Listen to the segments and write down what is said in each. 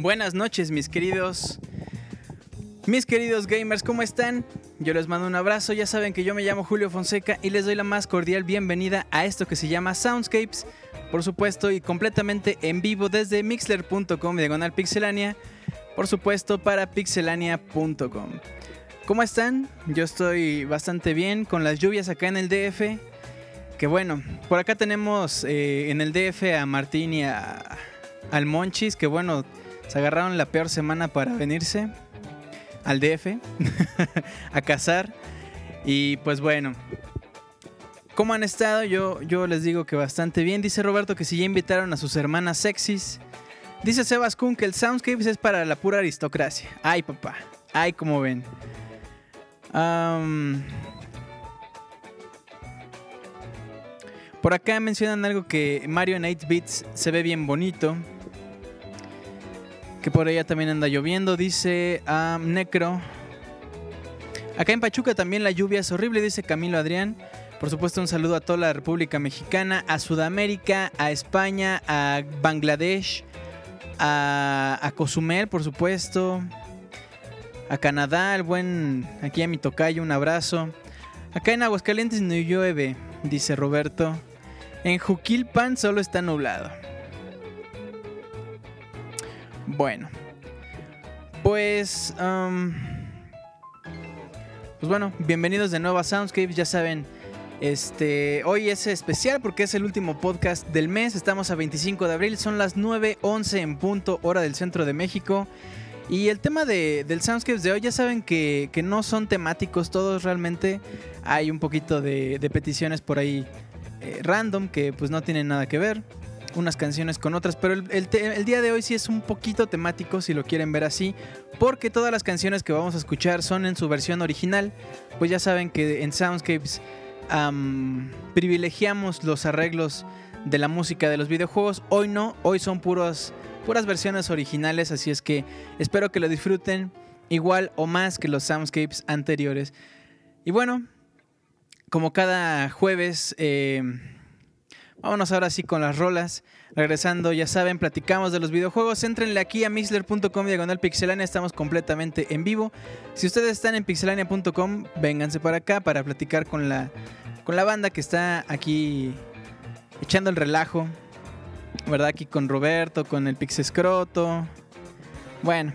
Buenas noches, mis queridos. Mis queridos gamers, ¿cómo están? Yo les mando un abrazo, ya saben que yo me llamo Julio Fonseca y les doy la más cordial bienvenida a esto que se llama Soundscapes, por supuesto, y completamente en vivo desde mixler.com diagonal pixelania, por supuesto, para pixelania.com. ¿Cómo están? Yo estoy bastante bien con las lluvias acá en el DF. Que bueno, por acá tenemos eh, en el DF a Martín y a, al Monchis, que bueno, se agarraron la peor semana para venirse al DF a cazar. Y pues bueno, ¿cómo han estado? Yo, yo les digo que bastante bien. Dice Roberto que si ya invitaron a sus hermanas sexys. Dice Sebas Kun que el Soundscapes es para la pura aristocracia. Ay, papá. Ay, como ven. por acá mencionan algo que Mario en 8 bits se ve bien bonito por ella también anda lloviendo, dice Necro. Acá en Pachuca también la lluvia es horrible, dice Camilo Adrián. Por supuesto, un saludo a toda la República Mexicana, a Sudamérica, a España, a Bangladesh, a, a Cozumel, por supuesto, a Canadá, el buen, aquí a mi tocayo, un abrazo. Acá en Aguascalientes no llueve, dice Roberto. En Juquilpan solo está nublado. Bueno, pues... pues bueno, bienvenidos de nuevo a Soundscapes, ya saben, este, hoy es especial porque es el último podcast del mes, estamos a 25 de abril, son las 9.11 en punto hora del centro de México. Y el tema de, del Soundscapes de hoy, ya saben que, que, no son temáticos todos realmente, hay un poquito de, de peticiones por ahí eh, random que pues no tienen nada que ver unas canciones con otras, pero el, día de hoy sí es un poquito temático si lo quieren ver así, porque todas las canciones que vamos a escuchar son en su versión original, pues ya saben que en Soundscapes privilegiamos los arreglos de la música de los videojuegos, hoy no, hoy son puros, puras versiones originales, así es que espero que lo disfruten igual o más que los Soundscapes anteriores. Y bueno, como cada jueves... Eh, Vámonos ahora sí con las rolas. Regresando, ya saben, platicamos de los videojuegos. Entrenle aquí a mixler.com diagonal pixelania. Estamos completamente en vivo. Si ustedes están en pixelania.com, vénganse para acá para platicar con la, con la banda que está aquí echando el relajo. ¿Verdad? Aquí con Roberto, con el Pixescroto. Bueno,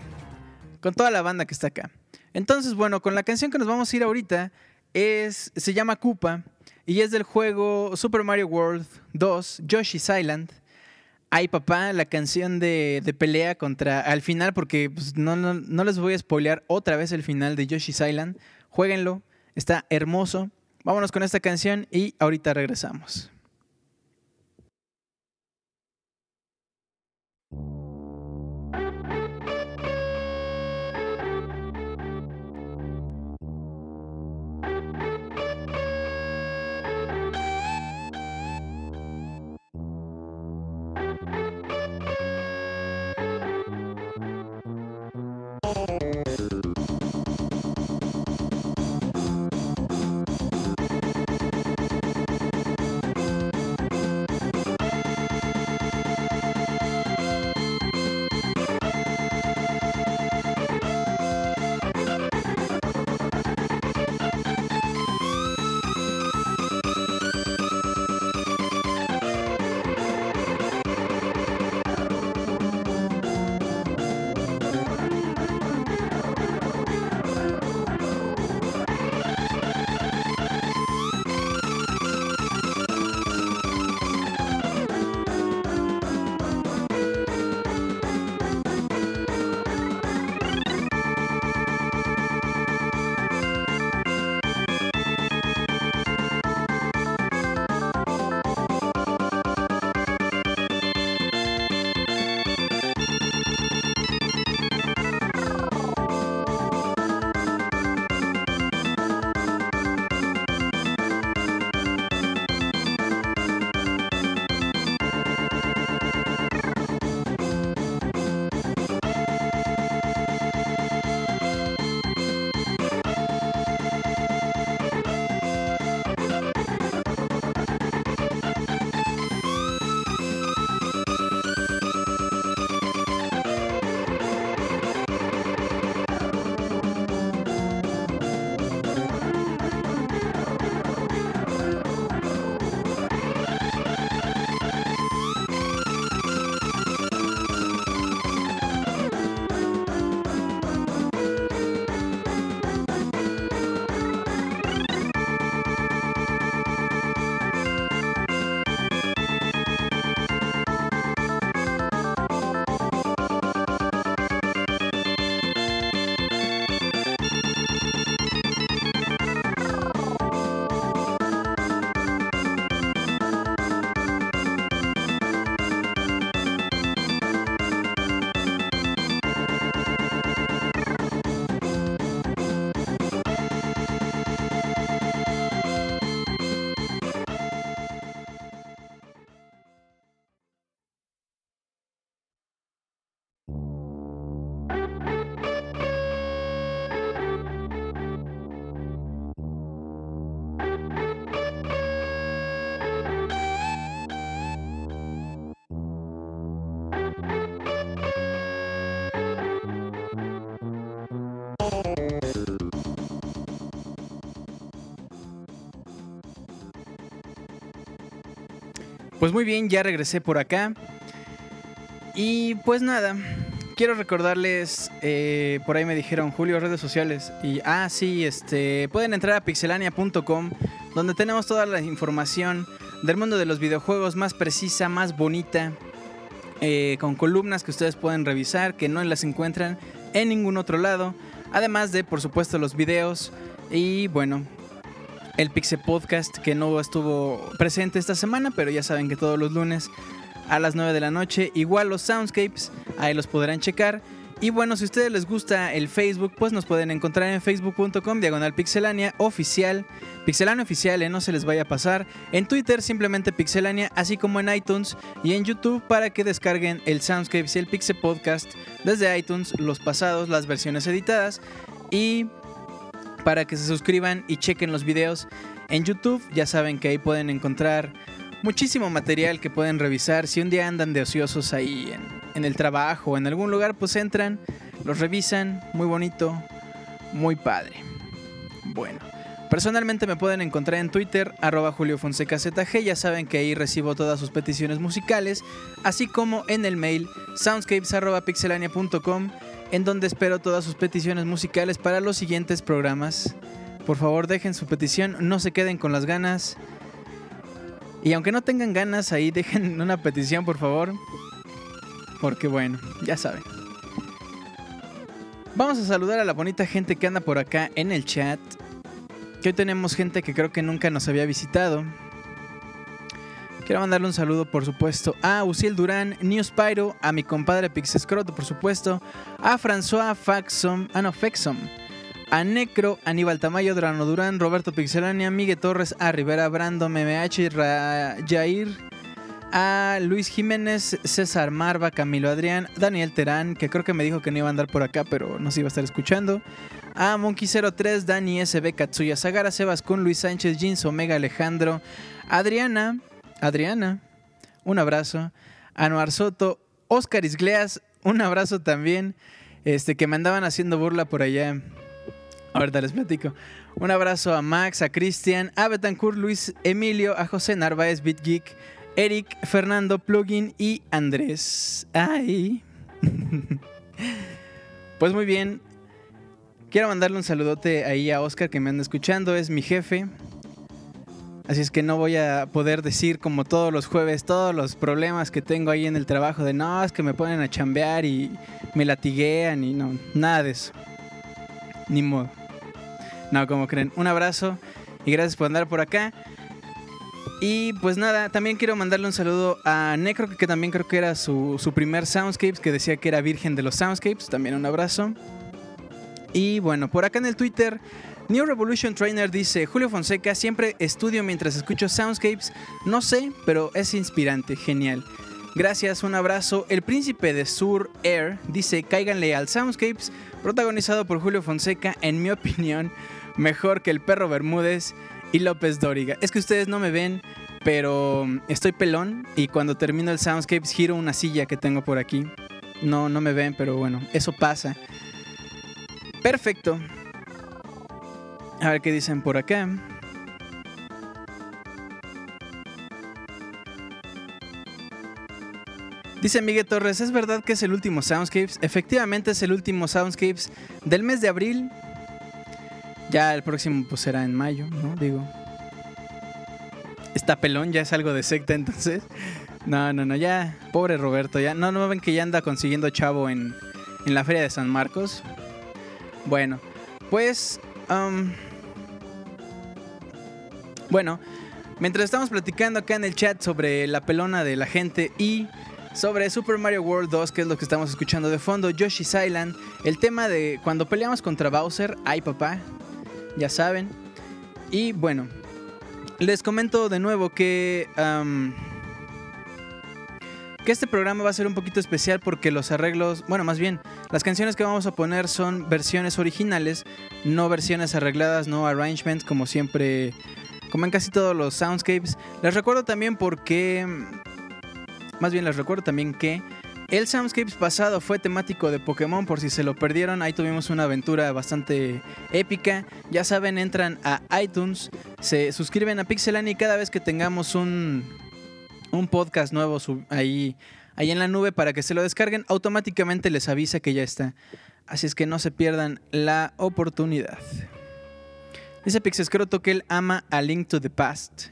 con toda la banda que está acá. Entonces, bueno, con la canción que nos vamos a ir ahorita es, se llama Koopa y es del juego Super Mario World 2, Yoshi's Island. Ay, papá, la canción de, de pelea contra. Al final, porque pues, no, no, no, les voy a spoilear otra vez el final de Yoshi's Island. Jueguenlo, está hermoso. Vámonos con esta canción y ahorita regresamos. Pues muy bien, ya regresé por acá. Y pues nada, quiero recordarles, eh, por ahí me dijeron Julio, redes sociales. Y ah, sí, este, pueden entrar a pixelania.com, donde tenemos toda la información del mundo de los videojuegos más precisa, más bonita, eh, con columnas que ustedes pueden revisar, que no las encuentran en ningún otro lado. Además de, por supuesto, los videos y bueno, el Pixel Podcast que no estuvo presente esta semana, pero ya saben que todos los lunes a las 9 de la noche, igual los Soundscapes, ahí los podrán checar. Y bueno, si a ustedes les gusta el Facebook, pues nos pueden encontrar en facebook.com diagonal pixelania oficial. Pixelania oficial, ¿eh? no se les vaya a pasar. En Twitter simplemente pixelania, así como en iTunes y en YouTube para que descarguen el Soundscapes y el Pixel Podcast desde iTunes, los pasados, las versiones editadas. Y para que se suscriban y chequen los videos en YouTube. Ya saben que ahí pueden encontrar muchísimo material que pueden revisar. Si un día andan de ociosos ahí en, el trabajo o en algún lugar, pues entran, los revisan. Muy bonito, muy padre. Bueno. Personalmente me pueden encontrar en Twitter, arroba Julio Fonseca ZG, ya saben que ahí recibo todas sus peticiones musicales, así como en el mail soundscapes.pixelania.com en donde espero todas sus peticiones musicales para los siguientes programas. Por favor, dejen su petición, no se queden con las ganas. Y aunque no tengan ganas, ahí dejen una petición, por favor. Porque bueno, ya saben. Vamos a saludar a la bonita gente que anda por acá en el chat. Que hoy tenemos gente que creo que nunca nos había visitado. Quiero mandarle un saludo, por supuesto, a Uciel Durán, New Spyro, a mi compadre Pixescroto, por supuesto, a François Faxom, ah no, Fexom, a Necro, Aníbal Tamayo, Drano Durán, Roberto Pixelania, Miguel Torres, a Rivera Brando, MMH, Jair, a Luis Jiménez, César Marva, Camilo Adrián, Daniel Terán, que creo que me dijo que no iba a andar por acá, pero nos iba a estar escuchando. A Monkey03, Dani SB, Katsuya Sagara, Sebas Kun, Luis Sánchez, Jeans, Omega Alejandro, Adriana, Adriana, un abrazo. Anuar Soto, Oscar Isgleas, un abrazo también. Este, que me andaban haciendo burla por allá. Ahorita les platico. Un abrazo a Max, a Cristian, a Betancourt, Luis Emilio, a José Narváez, BitGeek, Eric, Fernando, Plugin y Andrés. Ay. pues muy bien. Quiero mandarle un saludote ahí a Oscar que me anda escuchando. Es mi jefe. Así es que no voy a poder decir como todos los jueves todos los problemas que tengo ahí en el trabajo de no, es que me ponen a chambear y me latiguean y no, nada de eso. Ni modo. No, como creen. Un abrazo y gracias por andar por acá. Y pues nada, también quiero mandarle un saludo a Necro, que también creo que era su, su primer Soundscapes, que decía que era virgen de los Soundscapes. También un abrazo. Y bueno, por acá en el Twitter New Revolution Trainer dice, Julio Fonseca, siempre estudio mientras escucho Soundscapes. No sé, pero es inspirante, genial. Gracias, un abrazo. El príncipe de Sur Air dice, cáiganle al Soundscapes, protagonizado por Julio Fonseca, en mi opinión, mejor que el perro Bermúdez y López Dóriga. Es que ustedes no me ven, pero estoy pelón y cuando termino el Soundscapes giro una silla que tengo por aquí. No, no me ven, pero bueno, eso pasa. Perfecto. A ver qué dicen por acá. Dice Miguel Torres, ¿es verdad que es el último Soundscapes? Efectivamente es el último Soundscapes del mes de abril. Ya el próximo pues será en mayo, ¿no? Digo. Está pelón, ya es algo de secta entonces. No, no, no, ya. Pobre Roberto, ya. No, no ven que ya anda consiguiendo chavo en, en la feria de San Marcos. Bueno, pues... Um, bueno, mientras estamos platicando acá en el chat sobre la pelona de la gente y sobre Super Mario World 2, que es lo que estamos escuchando de fondo, Yoshi's Island, el tema de cuando peleamos contra Bowser, ay papá, ya saben. Y bueno, les comento de nuevo que... que este programa va a ser un poquito especial porque los arreglos, bueno, más bien, las canciones que vamos a poner son versiones originales, no versiones arregladas, no arrangements como siempre como en casi todos los soundscapes. Les recuerdo también porque, más bien les recuerdo también que el Soundscapes pasado fue temático de Pokémon, por si se lo perdieron, ahí tuvimos una aventura bastante épica. Ya saben, entran a iTunes, se suscriben a Pixelani y cada vez que tengamos un, un podcast nuevo ahí, ahí en la nube para que se lo descarguen. Automáticamente les avisa que ya está. Así es que no se pierdan la oportunidad. Dice Pixescroto que él ama a Link to the Past.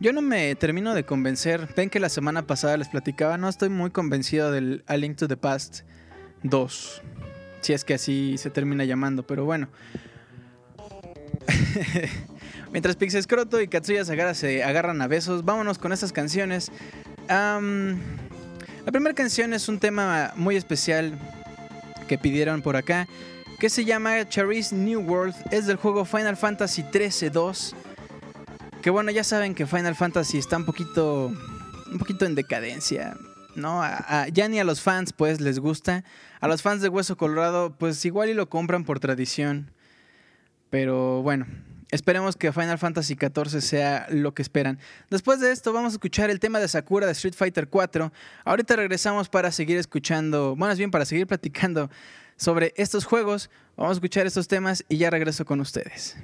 Yo no me termino de convencer. Ven que la semana pasada les platicaba, no estoy muy convencido del A Link to the Past 2. Si es que así se termina llamando, pero bueno. Mientras Pixescroto y Katsuya Sagara se agarran a besos, vámonos con estas canciones. la primera canción es un tema muy especial que pidieron por acá, que se llama Cherry's New World. Es del juego Final Fantasy XIII 2. Que bueno, ya saben que Final Fantasy está un poquito, un poquito en decadencia. ¿no? ya ni a los fans pues les gusta. A los fans de Hueso Colorado pues igual y lo compran por tradición. Pero bueno, esperemos que Final Fantasy XIV sea lo que esperan. Después de esto vamos a escuchar el tema de Sakura de Street Fighter 4. Ahorita regresamos para seguir escuchando, bueno, más bien para seguir platicando sobre estos juegos. Vamos a escuchar estos temas y ya regreso con ustedes.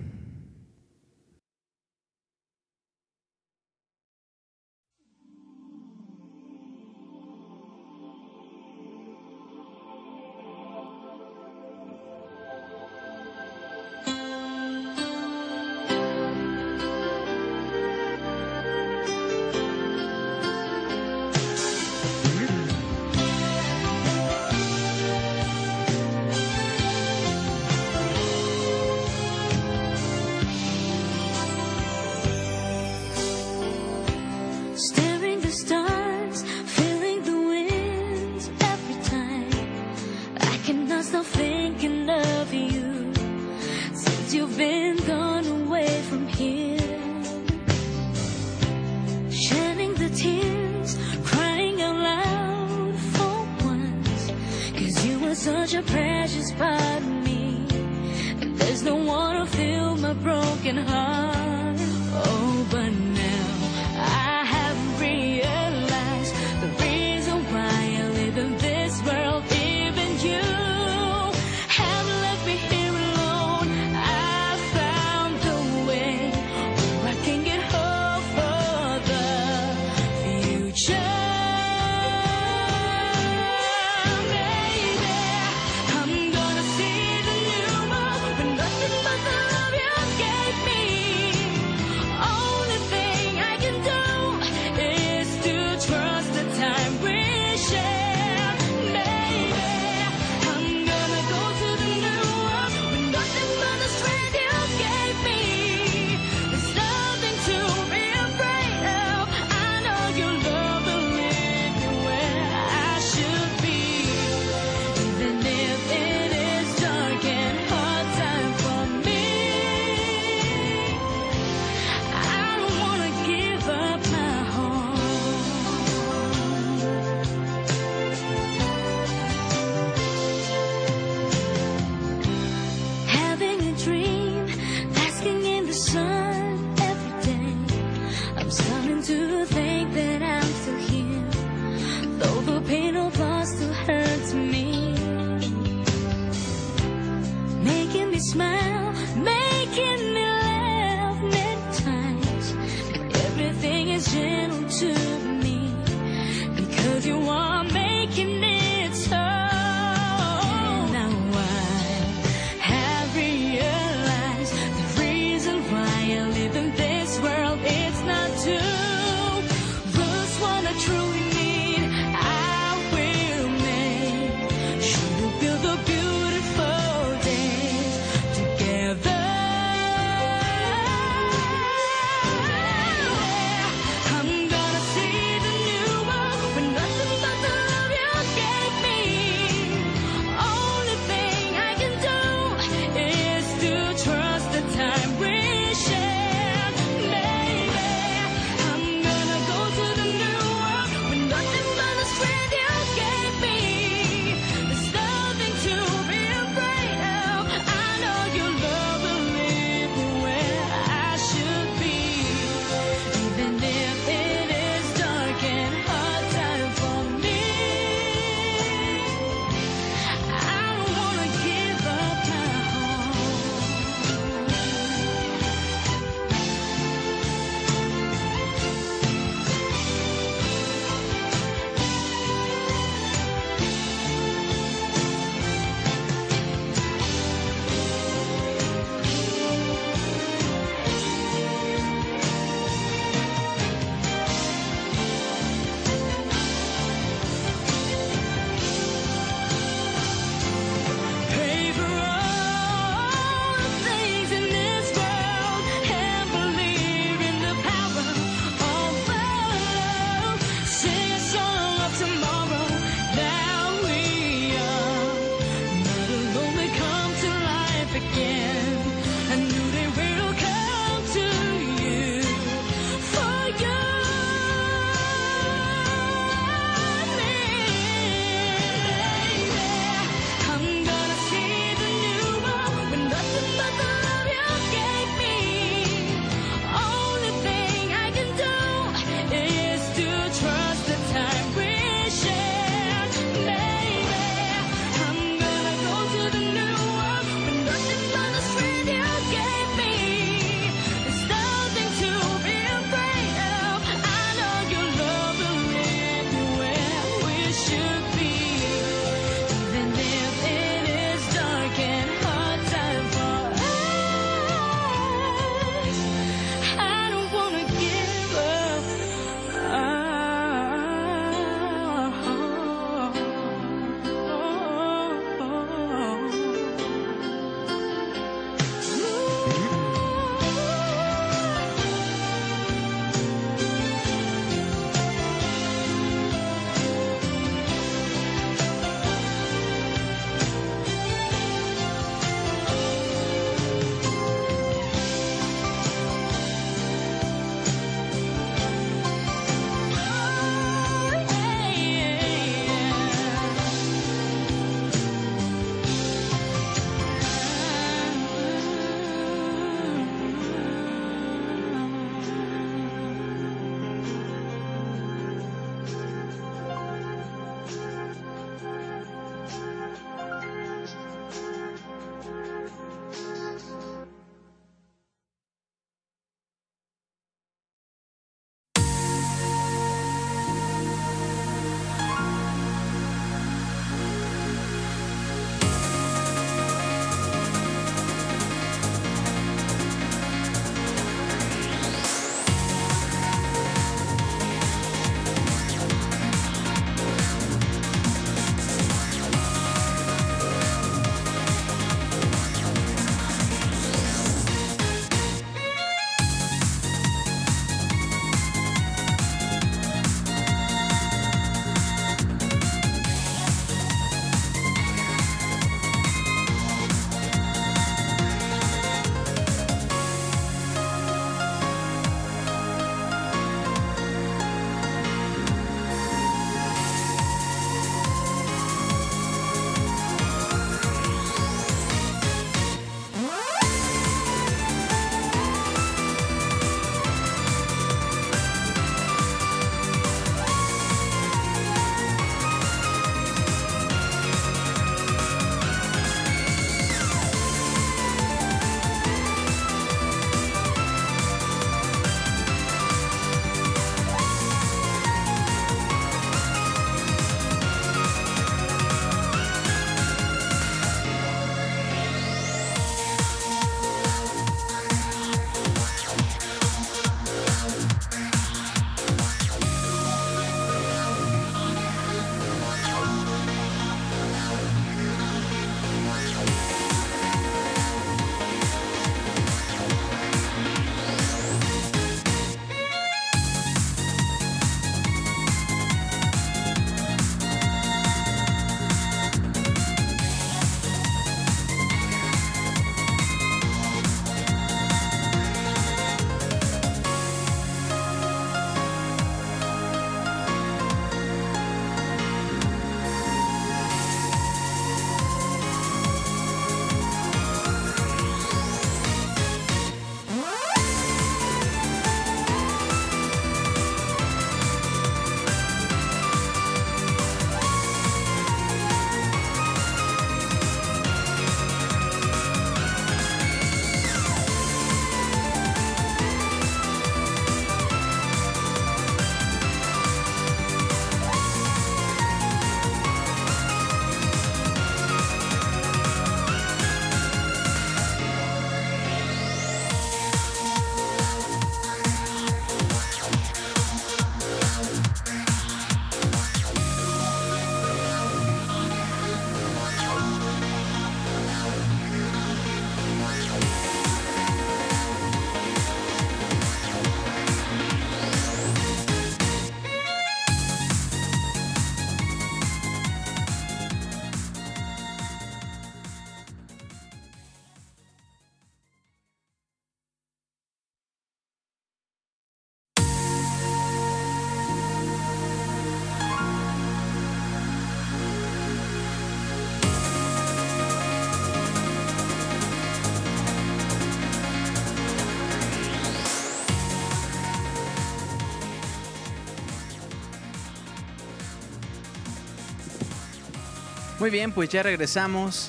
Muy bien, pues ya regresamos.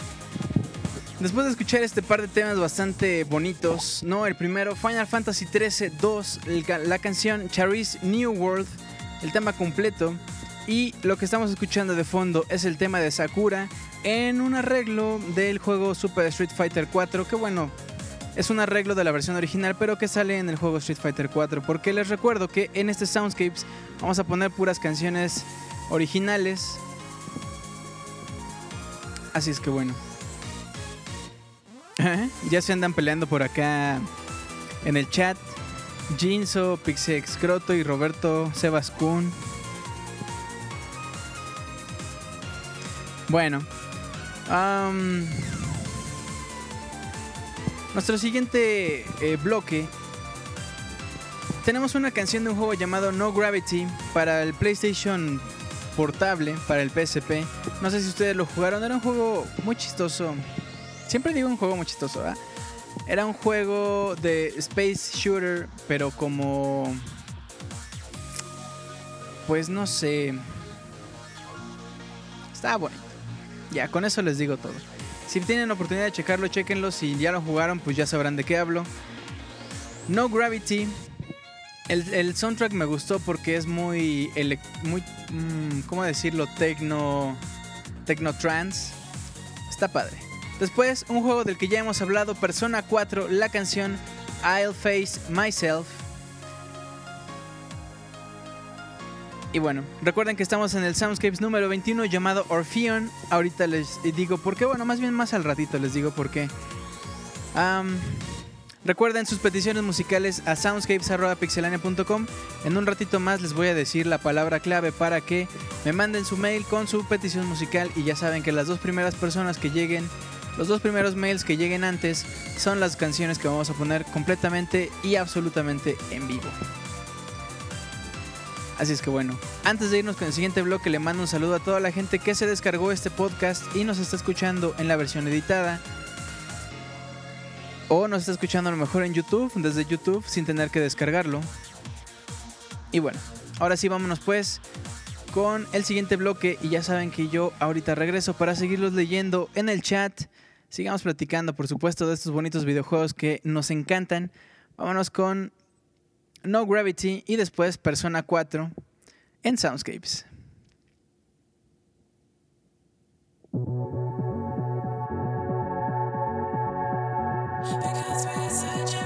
Después de escuchar este par de temas bastante bonitos, ¿no? El primero, Final Fantasy XIII 2, la canción Charis New World, el tema completo. Y lo que estamos escuchando de fondo es el tema de Sakura en un arreglo del juego Super Street Fighter 4, que bueno, es un arreglo de la versión original, pero que sale en el juego Street Fighter 4. Porque les recuerdo que en este Soundscapes vamos a poner puras canciones originales. Así es que bueno. ya se andan peleando por acá en el chat. Jinso, Pixex Croto y Roberto Sebas Bueno. nuestro siguiente eh, bloque. Tenemos una canción de un juego llamado No Gravity para el PlayStation portable, para el PSP. No sé si ustedes lo jugaron. Era un juego muy chistoso. Siempre digo un juego muy chistoso. Era un juego de Space Shooter, pero como... Pues no sé. Estaba bonito. Ya, con eso les digo todo. Si tienen la oportunidad de checarlo, chequenlo. Si ya lo jugaron, pues ya sabrán de qué hablo. No Gravity. El, soundtrack me gustó porque es muy. muy mm, ¿Cómo decirlo? Tecno. Tecno trance. Está padre. Después, un juego del que ya hemos hablado, Persona 4, la canción I'll Face Myself. Y bueno, recuerden que estamos en el Soundscapes número 21 llamado Orpheon. Ahorita les digo por qué, bueno, más bien más al ratito les digo por qué. Recuerden sus peticiones musicales a soundscapes.pixelania.com. En un ratito más les voy a decir la palabra clave para que me manden su mail con su petición musical. Y ya saben que las dos primeras personas que lleguen los dos primeros mails que lleguen antes son las canciones que vamos a poner completamente y absolutamente en vivo. Así es que bueno, antes de irnos con el siguiente bloque le mando un saludo a toda la gente que se descargó este podcast y nos está escuchando en la versión editada. O nos está escuchando a lo mejor en YouTube, desde YouTube, sin tener que descargarlo. Y bueno, ahora sí vámonos pues con el siguiente bloque y ya saben que yo ahorita regreso para seguirlos leyendo en el chat sigamos platicando, por supuesto, de estos bonitos videojuegos que nos encantan. Vámonos con No Gravity y después Persona 4 en Soundscapes. because we're such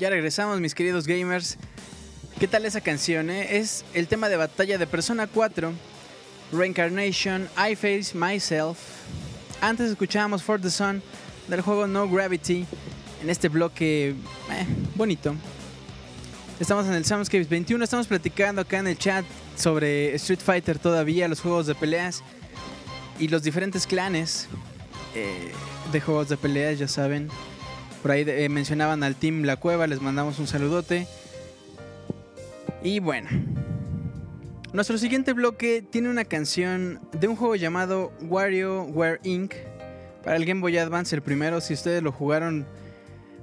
Ya regresamos, mis queridos gamers. ¿Qué tal esa canción? Eh? Es el tema de batalla de Persona 4, Reincarnation, I Face Myself. Antes escuchábamos For the Sun del juego No Gravity en este bloque eh, bonito. Estamos en el Soundscapes 21, estamos platicando acá en el chat sobre Street Fighter todavía, los juegos de peleas y los diferentes clanes eh, de juegos de peleas, ya saben. Por ahí eh, mencionaban al Team La Cueva, les mandamos un saludote. Y bueno, nuestro siguiente bloque tiene una canción de un juego llamado WarioWare Inc. Para el Game Boy Advance, el primero, si ustedes lo jugaron,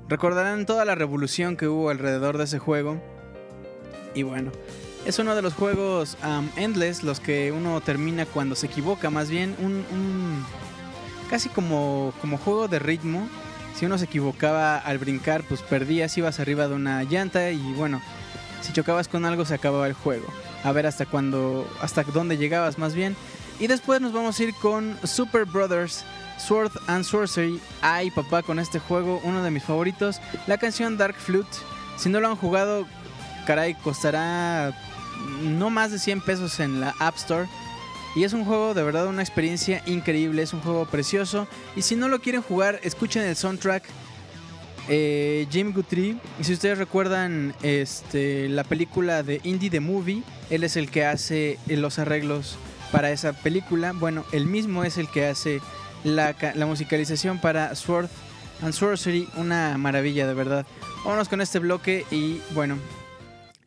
recordarán toda la revolución que hubo alrededor de ese juego. Y bueno, es uno de los juegos um, endless, los que uno termina cuando se equivoca, más bien un, casi como, como juego de ritmo. Si uno se equivocaba al brincar, pues perdías, ibas arriba de una llanta y bueno, si chocabas con algo se acababa el juego. A ver hasta cuándo, hasta dónde llegabas más bien. Y después nos vamos a ir con Super Brothers Sword and Sorcery. Ay, papá, con este juego, uno de mis favoritos. La canción Dark Flute. Si no lo han jugado, caray, costará no más de 100 pesos en la App Store. Y es un juego de verdad una experiencia increíble, es un juego precioso. Y si no lo quieren jugar, escuchen el soundtrack. Eh, Jim Guthrie, y si ustedes recuerdan este, la película de Indie the Movie, él es el que hace los arreglos para esa película. Bueno, él mismo es el que hace la, la musicalización para Sword and Sorcery, una maravilla de verdad. Vámonos con este bloque y bueno,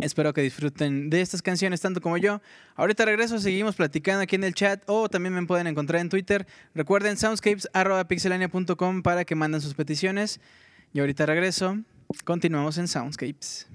Espero que disfruten de estas canciones tanto como yo. Ahorita regreso, seguimos platicando aquí en el chat o también me pueden encontrar en Twitter. Recuerden soundscapes.pixelania.com para que manden sus peticiones. Y ahorita regreso. Continuamos en Soundscapes.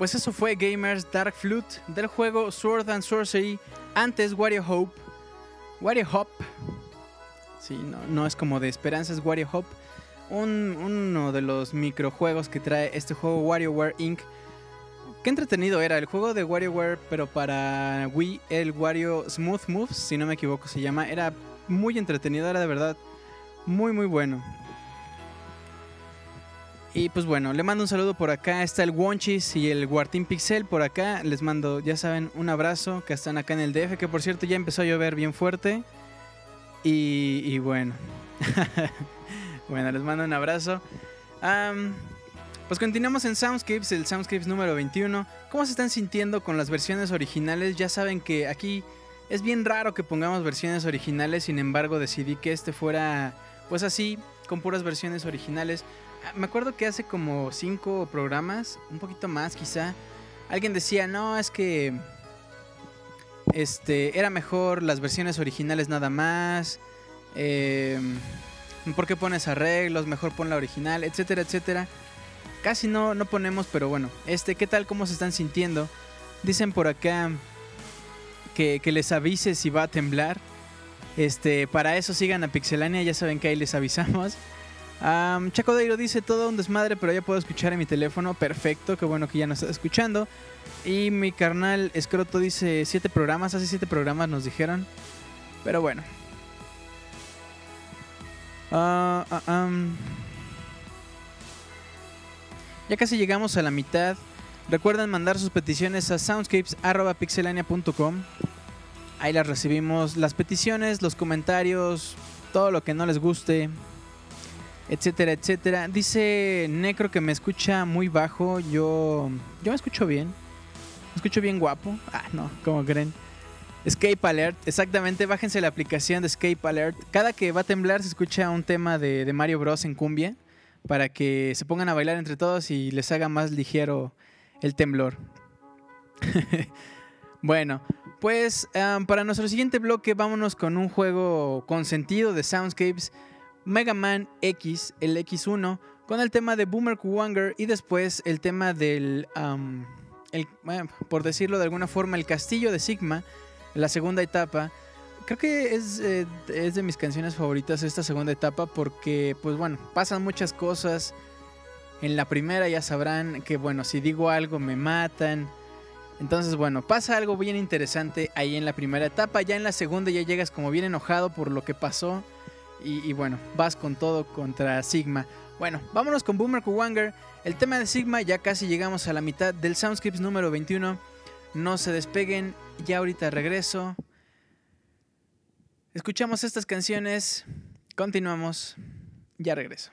Pues eso fue Gamers Dark Flute del juego Sword and Sorcery, antes Wario Hope. Wario Hop. Sí, no, no es como de esperanza, es Wario Hop. uno de los microjuegos que trae este juego WarioWare Inc. Qué entretenido era el juego de WarioWare, pero para Wii, el Wario Smooth Moves, si no me equivoco se llama. Era muy entretenido, era de verdad muy muy bueno. Y pues bueno, le mando un saludo por acá. Está el Wonchis y el Guartín Pixel por acá. Les mando, ya saben, un abrazo que están acá en el DF, que por cierto ya empezó a llover bien fuerte. Y, bueno. bueno, les mando un abrazo. pues continuamos en Soundscapes, el Soundscapes número 21. ¿Cómo se están sintiendo con las versiones originales? Ya saben que aquí es bien raro que pongamos versiones originales, sin embargo decidí que este fuera pues así, con puras versiones originales. Me acuerdo que hace como cinco programas, un poquito más quizá, alguien decía, no, es que este, era mejor las versiones originales nada más. Eh, ¿Por qué pones arreglos? Mejor pon la original, etcétera, etcétera. Casi no, no ponemos, pero bueno. Este, ¿qué tal? ¿Cómo se están sintiendo? Dicen por acá que, que les avise si va a temblar. Este, para eso sigan a Pixelania, ya saben que ahí les avisamos. Chaco Deiro dice todo un desmadre, pero ya puedo escuchar en mi teléfono. Perfecto, qué bueno que ya nos está escuchando. Y mi carnal Escroto dice siete programas, hace siete programas nos dijeron. Pero bueno. Ah, ah, ya casi llegamos a la mitad. Recuerden mandar sus peticiones a soundscapes.pixelania.com. Ahí las recibimos. Las peticiones, los comentarios, todo lo que no les guste etcétera, etcétera. Dice Necro que me escucha muy bajo. Yo, yo me escucho bien. Me escucho bien guapo. Ah, no, como creen. Escape Alert, exactamente, bájense la aplicación de Escape Alert. Cada que va a temblar se escucha un tema de, de Mario Bros. en cumbia para que se pongan a bailar entre todos y les haga más ligero el temblor. bueno, pues para nuestro siguiente bloque vámonos con un juego con sentido de Soundscapes Mega Man X, el X1, con el tema de Boomer Kuwanger y después el tema del, por decirlo de alguna forma, el castillo de Sigma, la segunda etapa. Creo que es, eh, es de mis canciones favoritas esta segunda etapa porque, pues bueno, pasan muchas cosas. En la primera ya sabrán que, bueno, si digo algo me matan. Entonces, bueno, pasa algo bien interesante ahí en la primera etapa. Ya en la segunda ya llegas como bien enojado por lo que pasó. Y, bueno, vas con todo contra Sigma. Bueno, vámonos con Boomer Kuwanger. El tema de Sigma, ya casi llegamos a la mitad del Soundscripts número 21. No se despeguen, ya ahorita regreso. Escuchamos estas canciones, continuamos, ya regreso.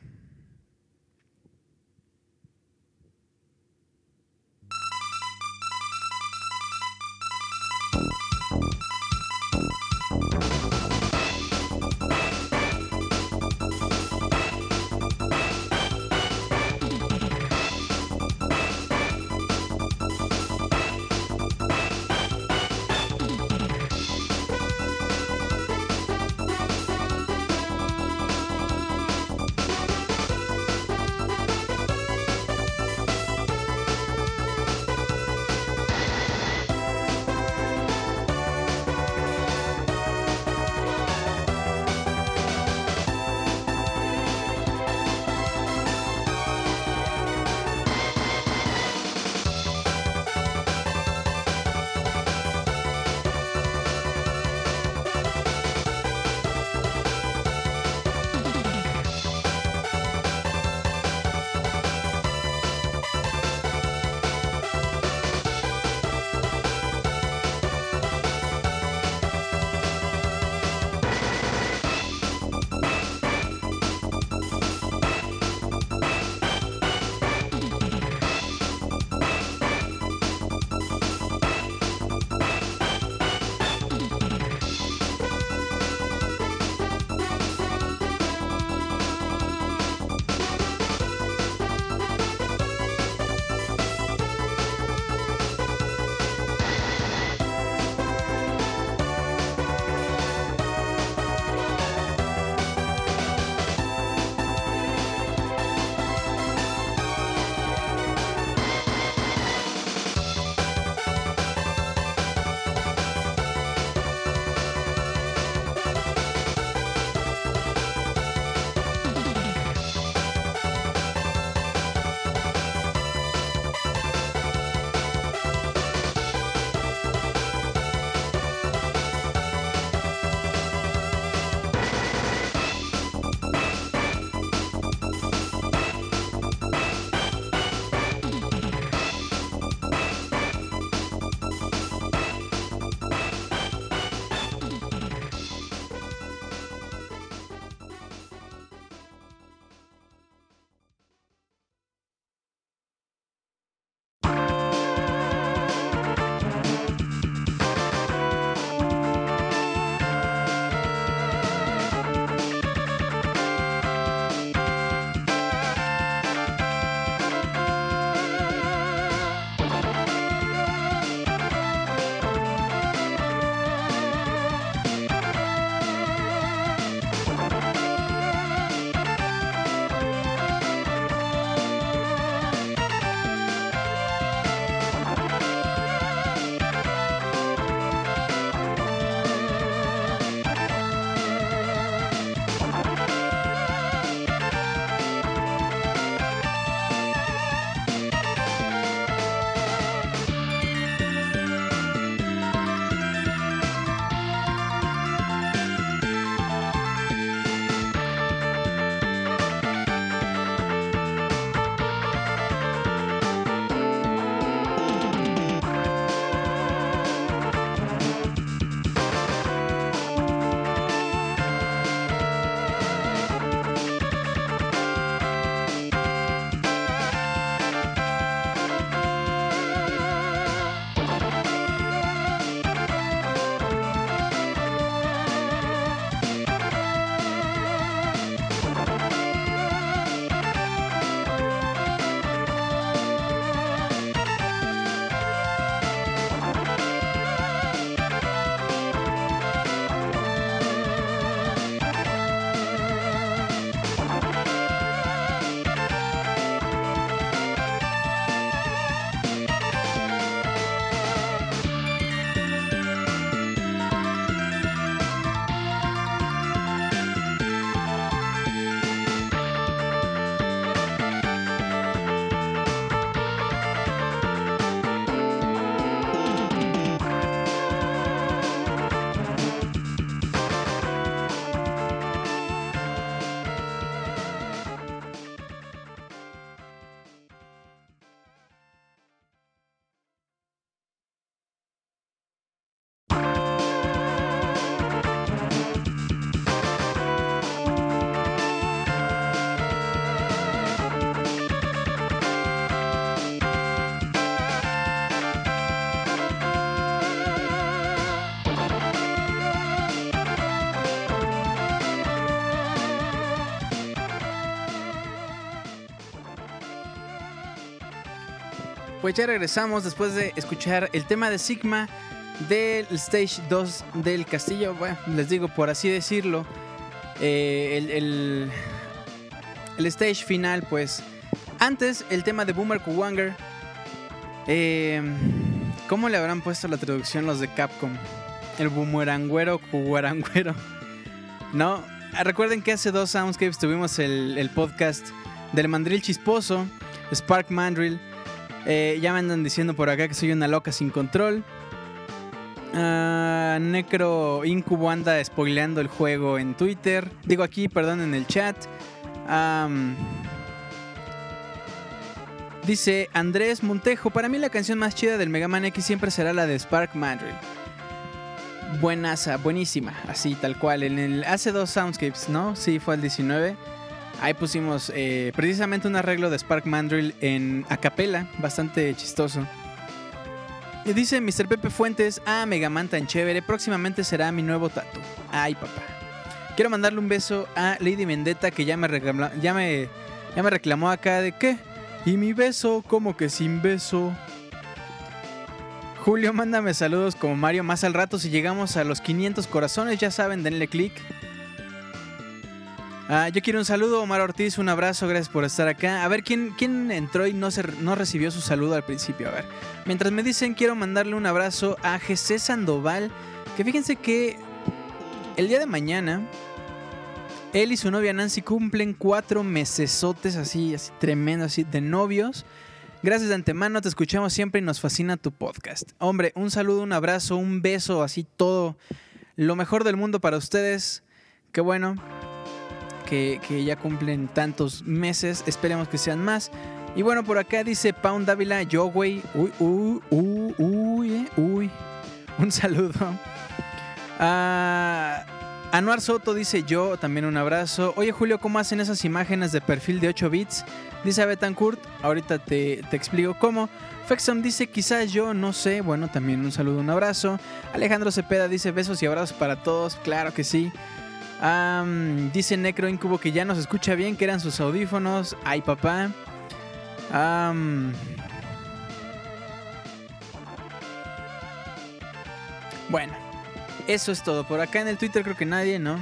Pues ya regresamos después de escuchar el tema de Sigma del Stage 2 del castillo. Bueno, les digo, por así decirlo, eh, el, el, stage final, pues antes el tema de Boomer Kuwanger. Eh, ¿Cómo le habrán puesto la traducción los de Capcom? El boomerangüero Kuwaranguero. No, recuerden que hace dos Soundscapes tuvimos el, el podcast del mandril chisposo, Spark Mandrill. Eh, ya me andan diciendo por acá que soy una loca sin control. Uh, Necro Incubo anda spoileando el juego en Twitter. Digo aquí, perdón, en el chat. Dice Andrés Montejo: Para mí la canción más chida del Mega Man X siempre será la de Spark Mandrill. Buenaza, buenísima, así tal cual. En el hace dos Soundscapes, ¿no? Sí, fue el 19. Ahí pusimos eh, precisamente un arreglo de Spark Mandrill en acapella, bastante chistoso. Y dice Mr. Pepe Fuentes, ah, Megaman tan chévere, próximamente será mi nuevo tatu. Ay, papá. Quiero mandarle un beso a Lady Vendetta que ya me, reclamó, ya me, ya me reclamó acá de qué. Y mi beso, como que sin beso. Julio, mándame saludos como Mario más al rato. Si llegamos a los 500 corazones, ya saben, denle click. Ah, yo quiero un saludo, Omar Ortiz, un abrazo, gracias por estar acá. A ver, ¿quién, quién entró y no, se, no recibió su saludo al principio? A ver, mientras me dicen, quiero mandarle un abrazo a José Sandoval, que fíjense que el día de mañana, él y su novia Nancy cumplen cuatro mesesotes así, así tremendo, así de novios. Gracias de antemano, te escuchamos siempre y nos fascina tu podcast. Hombre, un saludo, un abrazo, un beso, así todo. Lo mejor del mundo para ustedes. Qué bueno que, ya cumplen tantos meses. Esperemos que sean más. Y bueno, por acá dice Pound Dávila, yo, güey. Uy, uy, uy, uy, eh, uy. Un saludo. Uh, Anuar Soto dice yo, también un abrazo. Oye Julio, ¿cómo hacen esas imágenes de perfil de 8 bits? Dice Betancourt, ahorita te, te explico cómo. Fexam dice quizás yo, no sé. Bueno, también un saludo, un abrazo. Alejandro Cepeda dice besos y abrazos para todos, claro que sí. Um, dice Necro Incubo que ya nos escucha bien, que eran sus audífonos. Ay, papá. Bueno, eso es todo. Por acá en el Twitter creo que nadie, ¿no?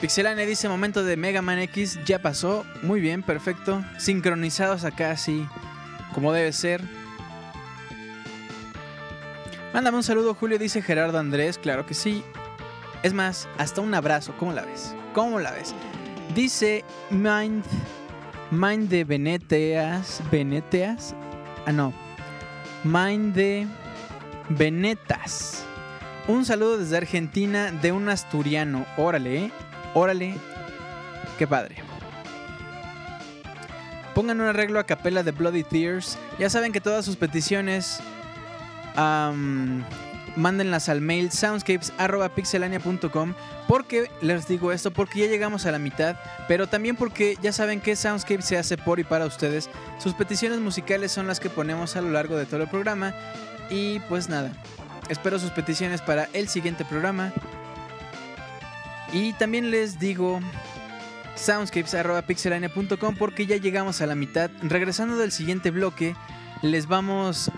Pixelane dice momento de Mega Man X, ya pasó. Muy bien, perfecto. Sincronizados acá así, como debe ser. Mándame un saludo, Julio, dice Gerardo Andrés, claro que sí. Es más, hasta un abrazo. ¿Cómo la ves? ¿Cómo la ves? Dice Mind, Mind de Veneteas. Veneteas. Ah, no. Mind de Venetas. Un saludo desde Argentina de un asturiano. Órale, ¿eh? Órale. Qué padre. Pongan un arreglo a capela de Bloody Tears. Ya saben que todas sus peticiones um, mándenlas al mail soundscapes.pixelania.com. porque les digo esto? Porque ya llegamos a la mitad, pero también porque ya saben que Soundscape se hace por y para ustedes. Sus peticiones musicales son las que ponemos a lo largo de todo el programa. Y pues nada, espero sus peticiones para el siguiente programa. Y también les digo soundscapes.pixelania.com porque ya llegamos a la mitad. Regresando del siguiente bloque, les vamos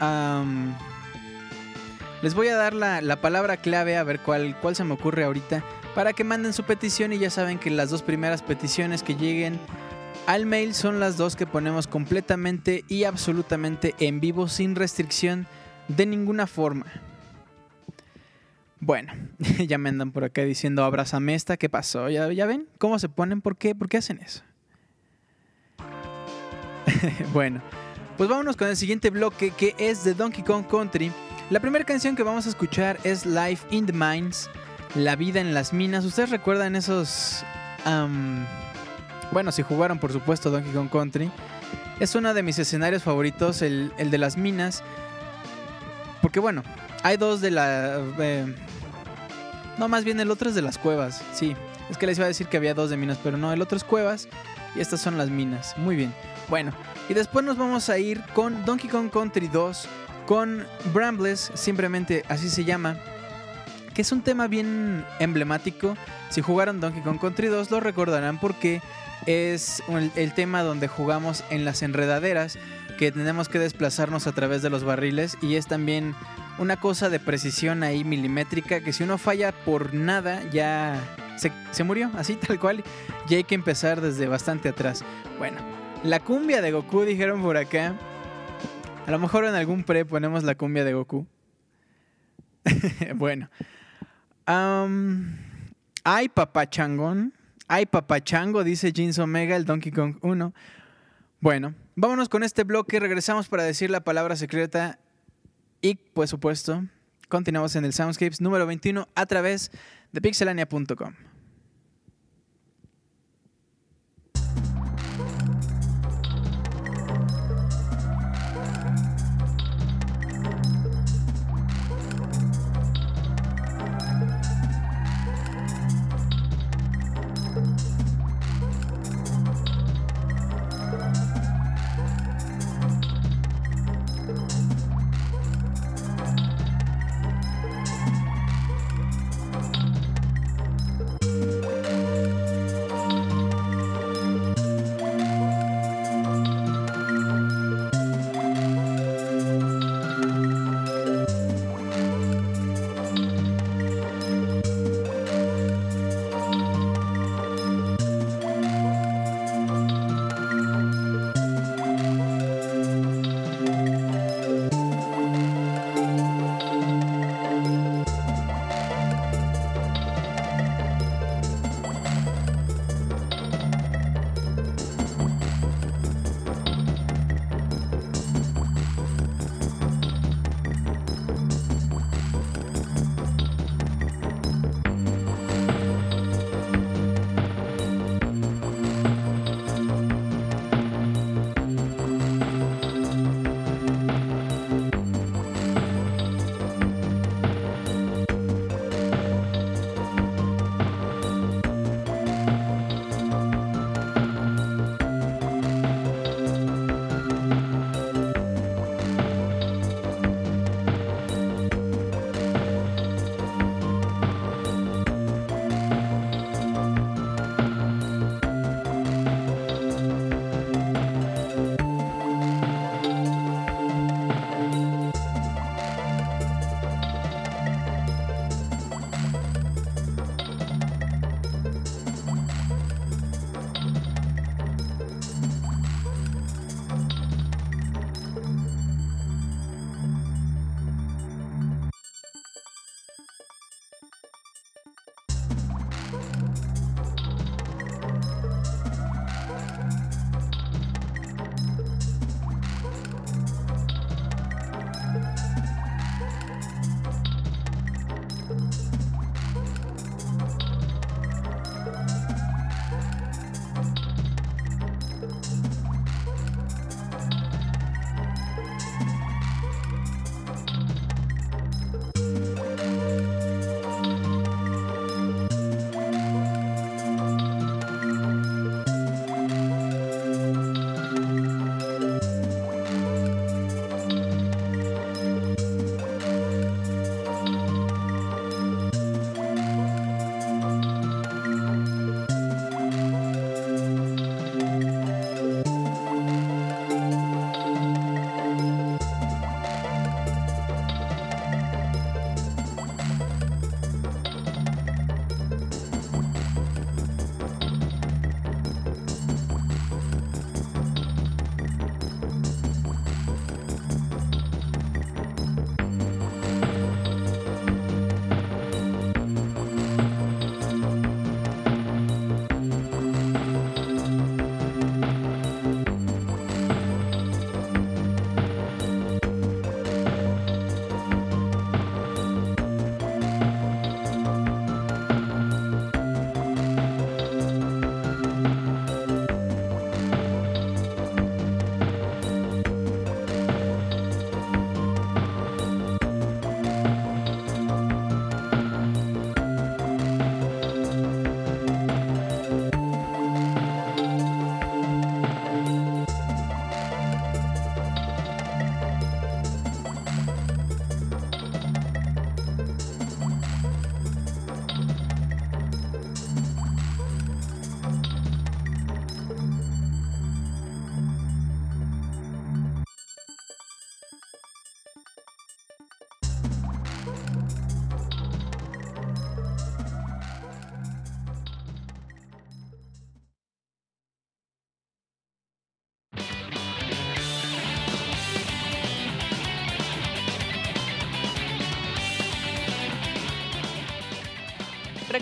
a... Um, les voy a dar la, la, palabra clave, a ver cuál, cuál se me ocurre ahorita, para que manden su petición y ya saben que las dos primeras peticiones que lleguen al mail son las dos que ponemos completamente y absolutamente en vivo sin restricción de ninguna forma. Bueno, ya me andan por acá diciendo abrázame esta, ¿qué pasó? ¿Ya, ¿Ya ven cómo se ponen? ¿Por qué? ¿Por qué hacen eso? bueno, pues vámonos con el siguiente bloque que es de Donkey Kong Country. La primera canción que vamos a escuchar es Life in the Mines, La vida en las minas. ¿Ustedes recuerdan esos... Bueno, si jugaron por supuesto Donkey Kong Country. Es uno de mis escenarios favoritos, el, el de las minas. Porque bueno, hay dos de la... Eh, no, más bien el otro es de las cuevas, sí. Es que les iba a decir que había dos de minas, pero no, el otro es cuevas y estas son las minas. Muy bien. Bueno, y después nos vamos a ir con Donkey Kong Country 2 con Brambles, simplemente así se llama, que es un tema bien emblemático. Si jugaron Donkey Kong Country 2 lo recordarán porque es el, tema donde jugamos en las enredaderas, que tenemos que desplazarnos a través de los barriles y es también una cosa de precisión ahí milimétrica que si uno falla por nada ya se, se murió, así tal cual, y hay que empezar desde bastante atrás. Bueno, la cumbia de Goku dijeron por acá. A lo mejor en algún pre ponemos la cumbia de Goku. bueno. Am, ay, papachangón. Ay, papachango, dice Jeans Omega, el Donkey Kong 1. Bueno, vámonos con este bloque. Regresamos para decir la palabra secreta. Y, por supuesto, continuamos en el Soundscapes número 21 a través de pixelania.com.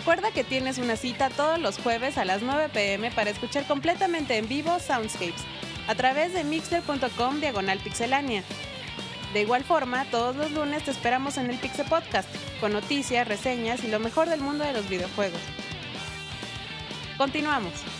Recuerda que tienes una cita todos los jueves a las 9 pm para escuchar completamente en vivo Soundscapes a través de mixler.com diagonal pixelania. De igual forma, todos los lunes te esperamos en el Pixel Podcast, con noticias, reseñas y lo mejor del mundo de los videojuegos. Continuamos.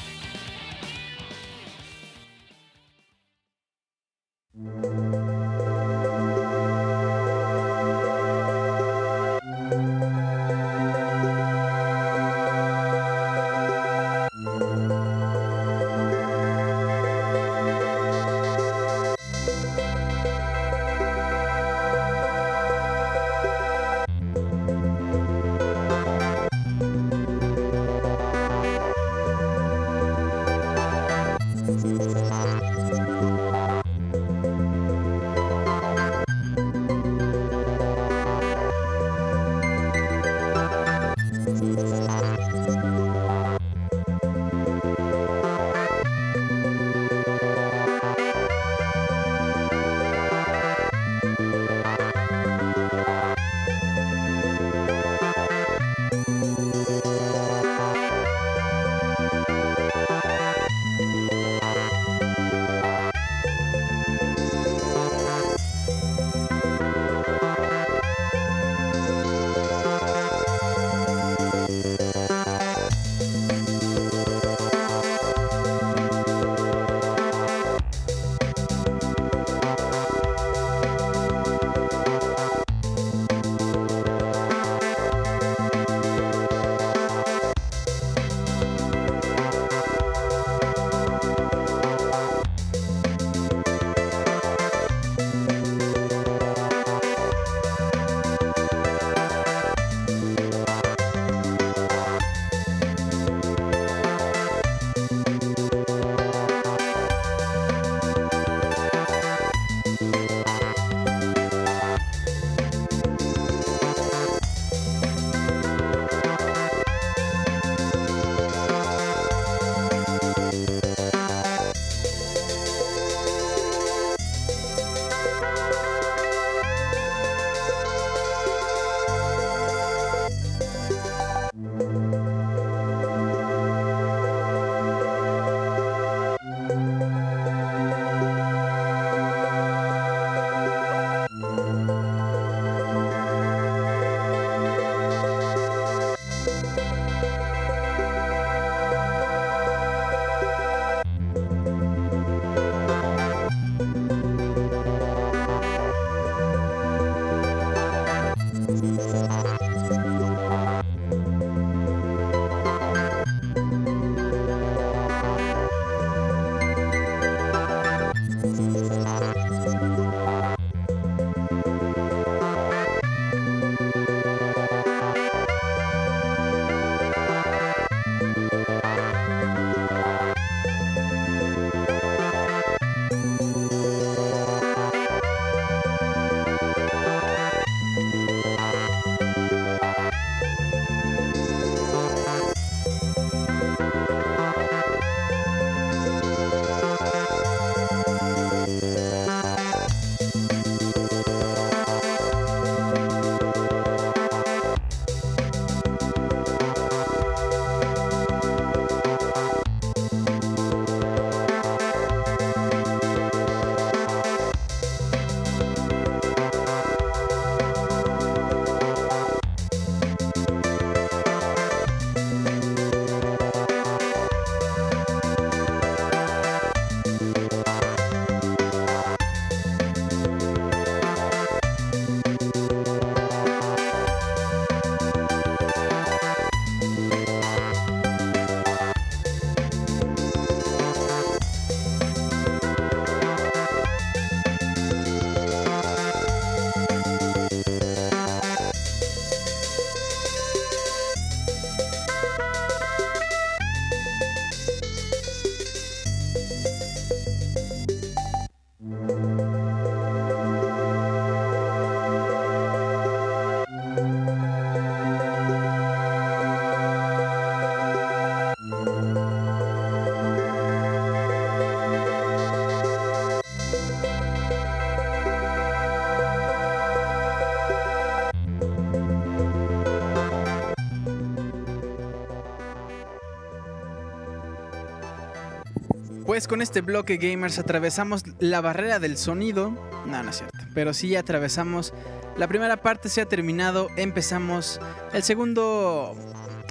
Pues con este bloque gamers atravesamos la barrera del sonido. No, no es cierto. Pero sí atravesamos. La primera parte se ha terminado. Empezamos el segundo.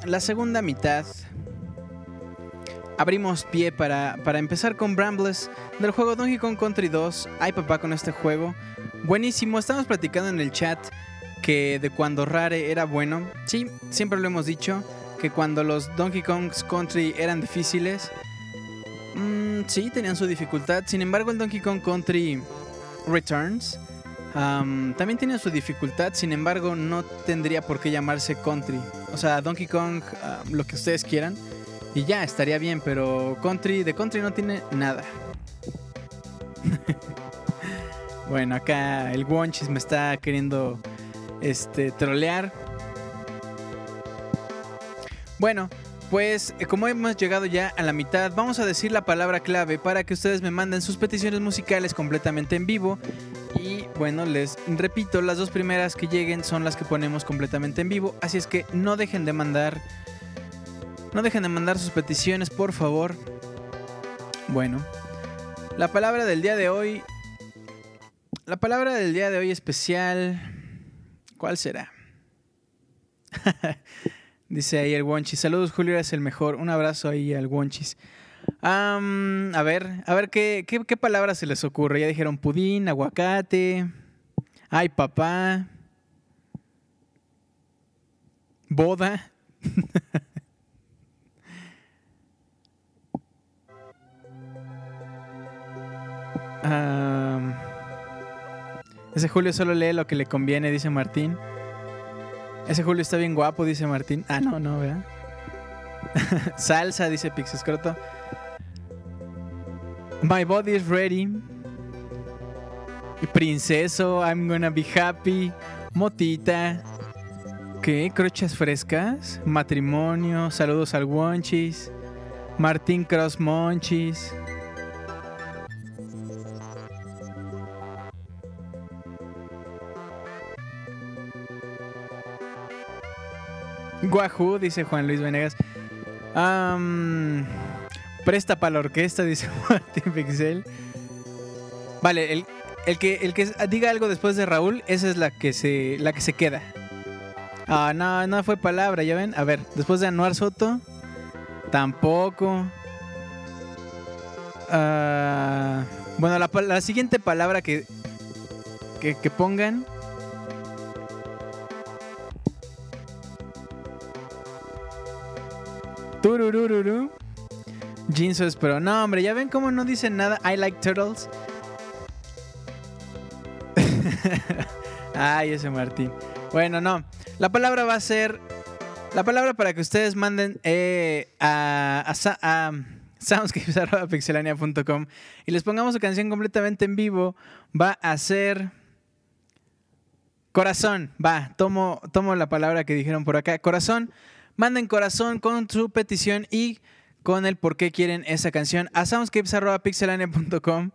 La segunda mitad. Abrimos pie para, para empezar con Brambles del juego Donkey Kong Country 2. Ay papá con este juego. Buenísimo. Estamos platicando en el chat que de cuando Rare era bueno. Sí, siempre lo hemos dicho. Que cuando los Donkey Kong's Country eran difíciles Mm, sí, tenían su dificultad. Sin embargo, el Donkey Kong Country Returns también tiene su dificultad. Sin embargo, no tendría por qué llamarse Country. O sea, Donkey Kong, lo que ustedes quieran. Y ya, estaría bien, pero Country, de Country no tiene nada. bueno, acá el Wonchis me está queriendo este, trolear. Bueno, pues eh, como hemos llegado ya a la mitad, vamos a decir la palabra clave para que ustedes me manden sus peticiones musicales completamente en vivo. Y bueno, les repito, las dos primeras que lleguen son las que ponemos completamente en vivo. Así es que no dejen de mandar. No dejen de mandar sus peticiones, por favor. Bueno, la palabra del día de hoy. La palabra del día de hoy especial. ¿Cuál será? Dice ahí el Wonchis. Saludos, Julio, eres el mejor. Un abrazo ahí al Wonchis. a ver, a ver ¿qué, qué, palabras se les ocurre. Ya dijeron pudín, aguacate. Ay, papá. Boda. ese Julio solo lee lo que le conviene, dice Martín. Ese Julio está bien guapo, dice Martín. Ah, no, no, ¿verdad? Salsa, dice Pixescroto. My body is ready. Princeso, I'm gonna be happy. Motita. ¿Qué? Crochas frescas. Matrimonio. Saludos al Wonchis. Martín Cross Monchis. Guajú, dice Juan Luis Venegas. presta para la orquesta, dice Martín Pixel. Vale, el, el, que, el que diga algo después de Raúl, esa es la que se, la que se queda. Ah, no, no fue palabra, ya ven. A ver, después de Anuar Soto, tampoco. Ah, bueno, la, la, siguiente palabra que, que, que pongan Tururururu. Jinsos, pero no, hombre, ya ven cómo no dicen nada. I like turtles. Ay, ese Martín. Bueno, no. La palabra va a ser. La palabra para que ustedes manden eh, a, a, a soundscapes.pixelania.com y les pongamos su canción completamente en vivo, va a ser. Corazón, va, tomo, tomo la palabra que dijeron por acá. Corazón Manden corazón con su petición y con el por qué quieren esa canción a soundscapes.pixelania.com.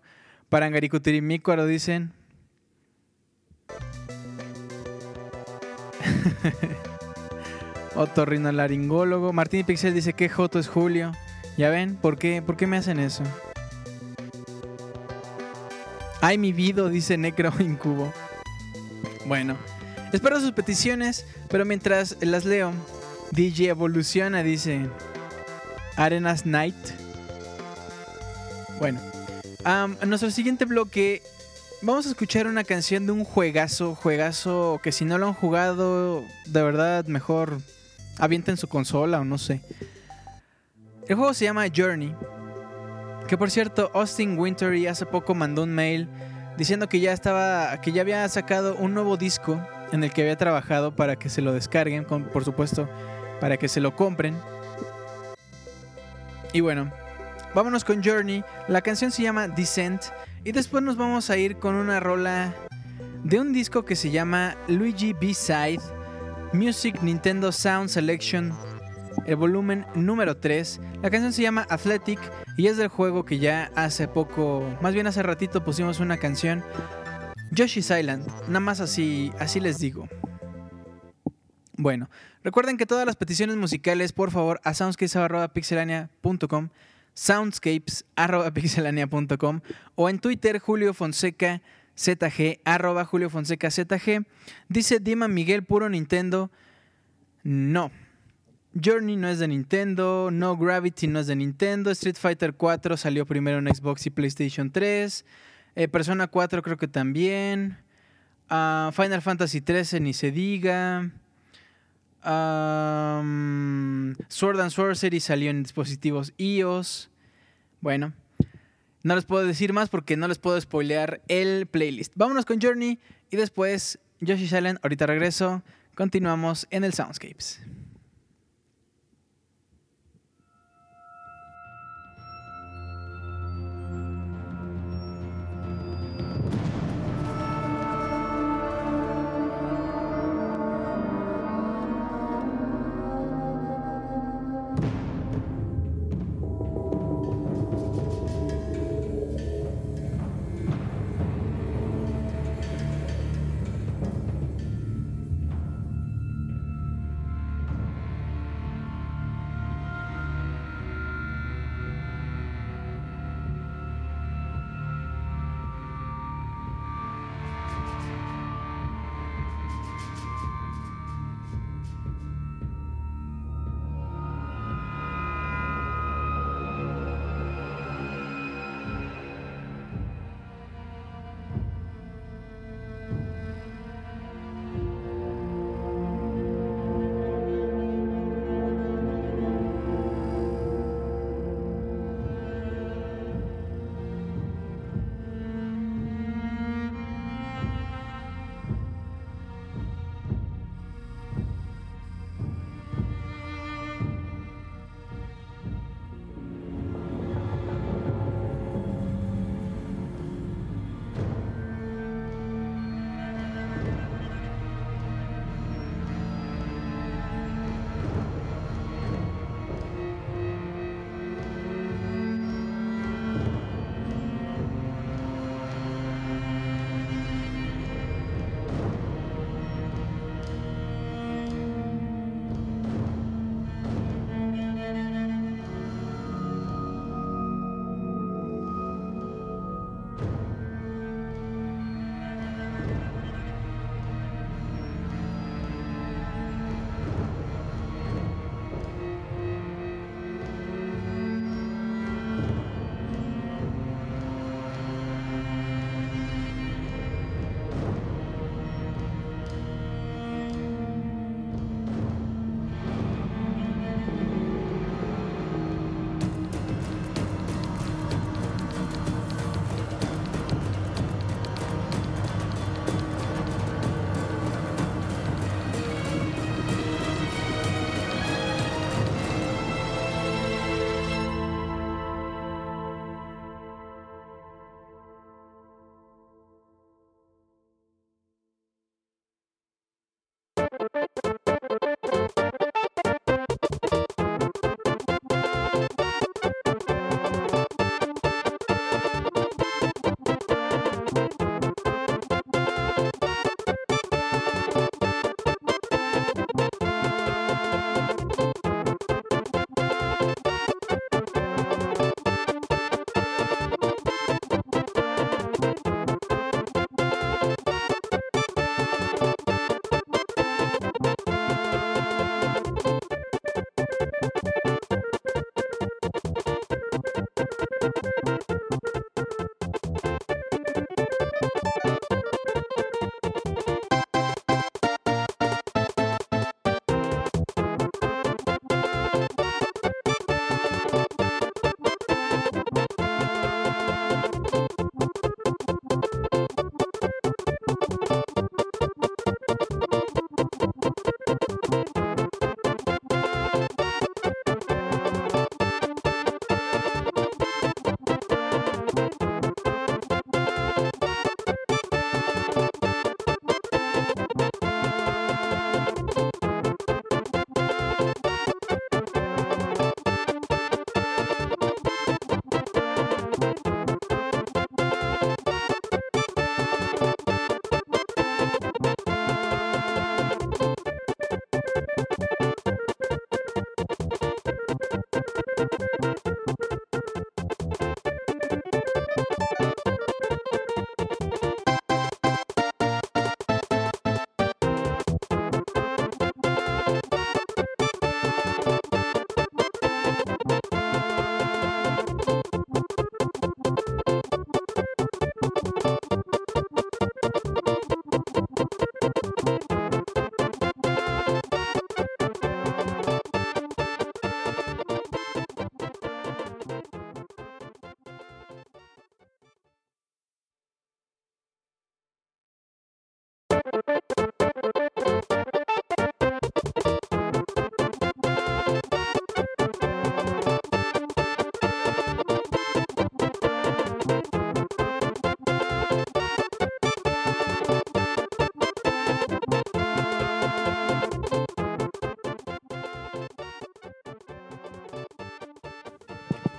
Para lo dicen. Otorrinolaringólogo. Martín Pixel dice que Joto es Julio. ¿Ya ven? ¿Por qué? ¿Por qué me hacen eso? Ay, mi vida, dice Necro Incubo. Bueno, espero sus peticiones, pero mientras las leo, DJ evoluciona, dice. Arenas Night. Bueno, en nuestro siguiente bloque vamos a escuchar una canción de un juegazo, juegazo que si no lo han jugado, de verdad mejor avienten su consola o no sé. El juego se llama Journey. Que por cierto, Austin Wintory hace poco mandó un mail diciendo que ya estaba, que ya había sacado un nuevo disco en el que había trabajado para que se lo descarguen, por supuesto para que se lo compren. Y bueno, vámonos con Journey. La canción se llama Descent. Y después nos vamos a ir con una rola de un disco que se llama Luigi B-Side Music Nintendo Sound Selection, el volumen número 3. La canción se llama Athletic y es del juego que ya hace poco, más bien hace ratito pusimos una canción. Yoshi's Island, nada más así, así les digo. Bueno, recuerden que todas las peticiones musicales, por favor, a soundscapes.pixelania.com soundscapes.pixelania.com o en Twitter Julio Fonseca ZG, arroba Julio Fonseca ZG. Dice Dima Miguel, puro Nintendo. No. Journey no es de Nintendo, No Gravity no es de Nintendo, Street Fighter 4 salió primero en Xbox y PlayStation 3, eh, Persona 4 creo que también, ah, Final Fantasy 13 ni se diga, Sword and Sorcery salió en dispositivos iOS, bueno, no les puedo decir más porque no les puedo spoilear el playlist. Vámonos con Journey y después Yoshi Allen, ahorita regreso, continuamos en el Soundscapes.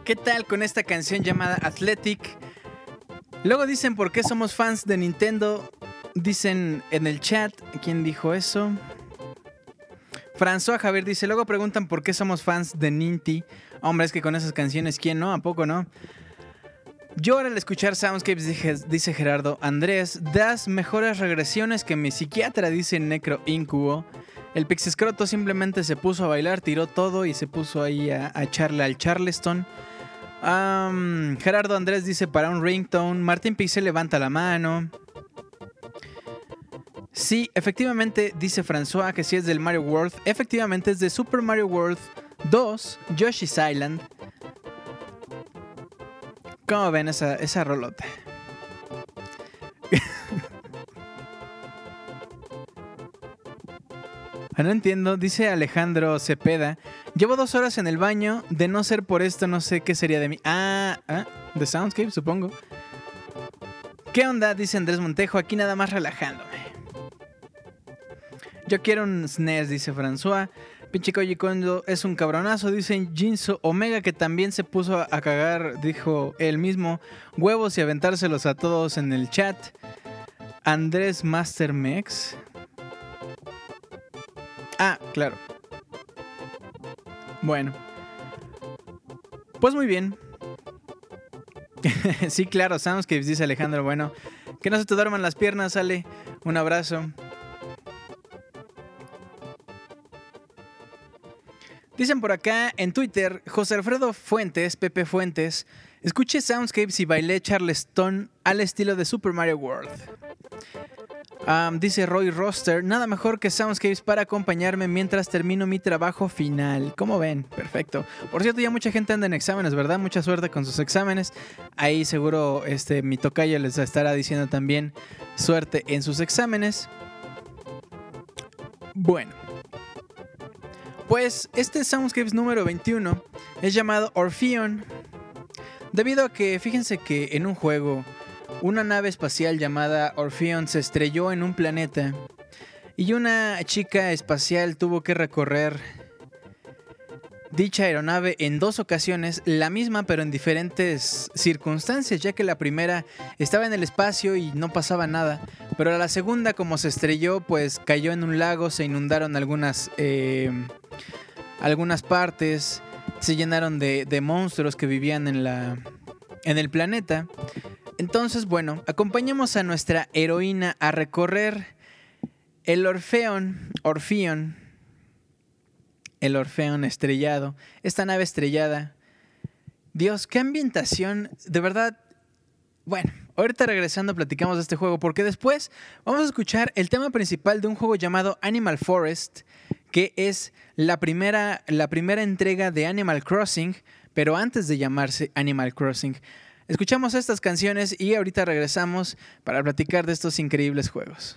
¿Qué tal con esta canción llamada Athletic? Luego dicen por qué somos fans de Nintendo. Dicen en el chat, ¿quién dijo eso? François Javier dice, luego preguntan por qué somos fans de Ninty. Hombre, es que con esas canciones, ¿quién no? ¿A poco no? Yo al escuchar Soundscapes dice Gerardo, Andrés, das mejores regresiones que mi psiquiatra, dice Necro Incubo. El Pixiscroto simplemente se puso a bailar, tiró todo y se puso ahí a, a echarle al Charleston. Gerardo Andrés dice para un ringtone. Martín Pixel levanta la mano. Sí, efectivamente dice François que si es del Mario World. Efectivamente es de Super Mario World 2, Yoshi's Island. ¿Cómo ven esa, esa rolota? No entiendo, dice Alejandro Cepeda. Llevo dos horas en el baño. De no ser por esto, no sé qué sería de mí. Ah, ah, de Soundscape, supongo. ¿Qué onda? Dice Andrés Montejo. Aquí nada más relajándome. Yo quiero un SNES, dice François. Pinche Koji Kondo es un cabronazo, dice Jinso Omega, que también se puso a cagar, dijo él mismo, huevos y aventárselos a todos en el chat. Andrés Mastermex. Ah, claro. Bueno. Pues muy bien. sí, claro, Soundscapes, dice Alejandro. Bueno, que no se te duerman las piernas, sale. Un abrazo. Dicen por acá en Twitter, José Alfredo Fuentes, Pepe Fuentes, escuché Soundscapes y bailé Charleston al estilo de Super Mario World dice Roy Roster, nada mejor que Soundscapes para acompañarme mientras termino mi trabajo final. ¿Cómo ven? Perfecto. Por cierto, ya mucha gente anda en exámenes, ¿verdad? Mucha suerte con sus exámenes. Ahí seguro este, mi tocayo les estará diciendo también suerte en sus exámenes. Bueno. Pues este Soundscapes número 21 es llamado Orpheon. Debido a que, fíjense que en un juego una nave espacial llamada Orpheon se estrelló en un planeta y una chica espacial tuvo que recorrer dicha aeronave en dos ocasiones, la misma pero en diferentes circunstancias, ya que la primera estaba en el espacio y no pasaba nada, pero la segunda como se estrelló pues cayó en un lago, se inundaron algunas, eh, algunas partes, se llenaron de, de monstruos que vivían en, la, en el planeta entonces, bueno, acompañamos a nuestra heroína a recorrer el Orfeón, Orfeón, el Orfeón estrellado, esta nave estrellada. Dios, qué ambientación, de verdad. Bueno, ahorita regresando platicamos de este juego porque después vamos a escuchar el tema principal de un juego llamado Animal Forest, que es la primera, la primera entrega de Animal Crossing, pero antes de llamarse Animal Crossing. Escuchamos estas canciones y ahorita regresamos para platicar de estos increíbles juegos.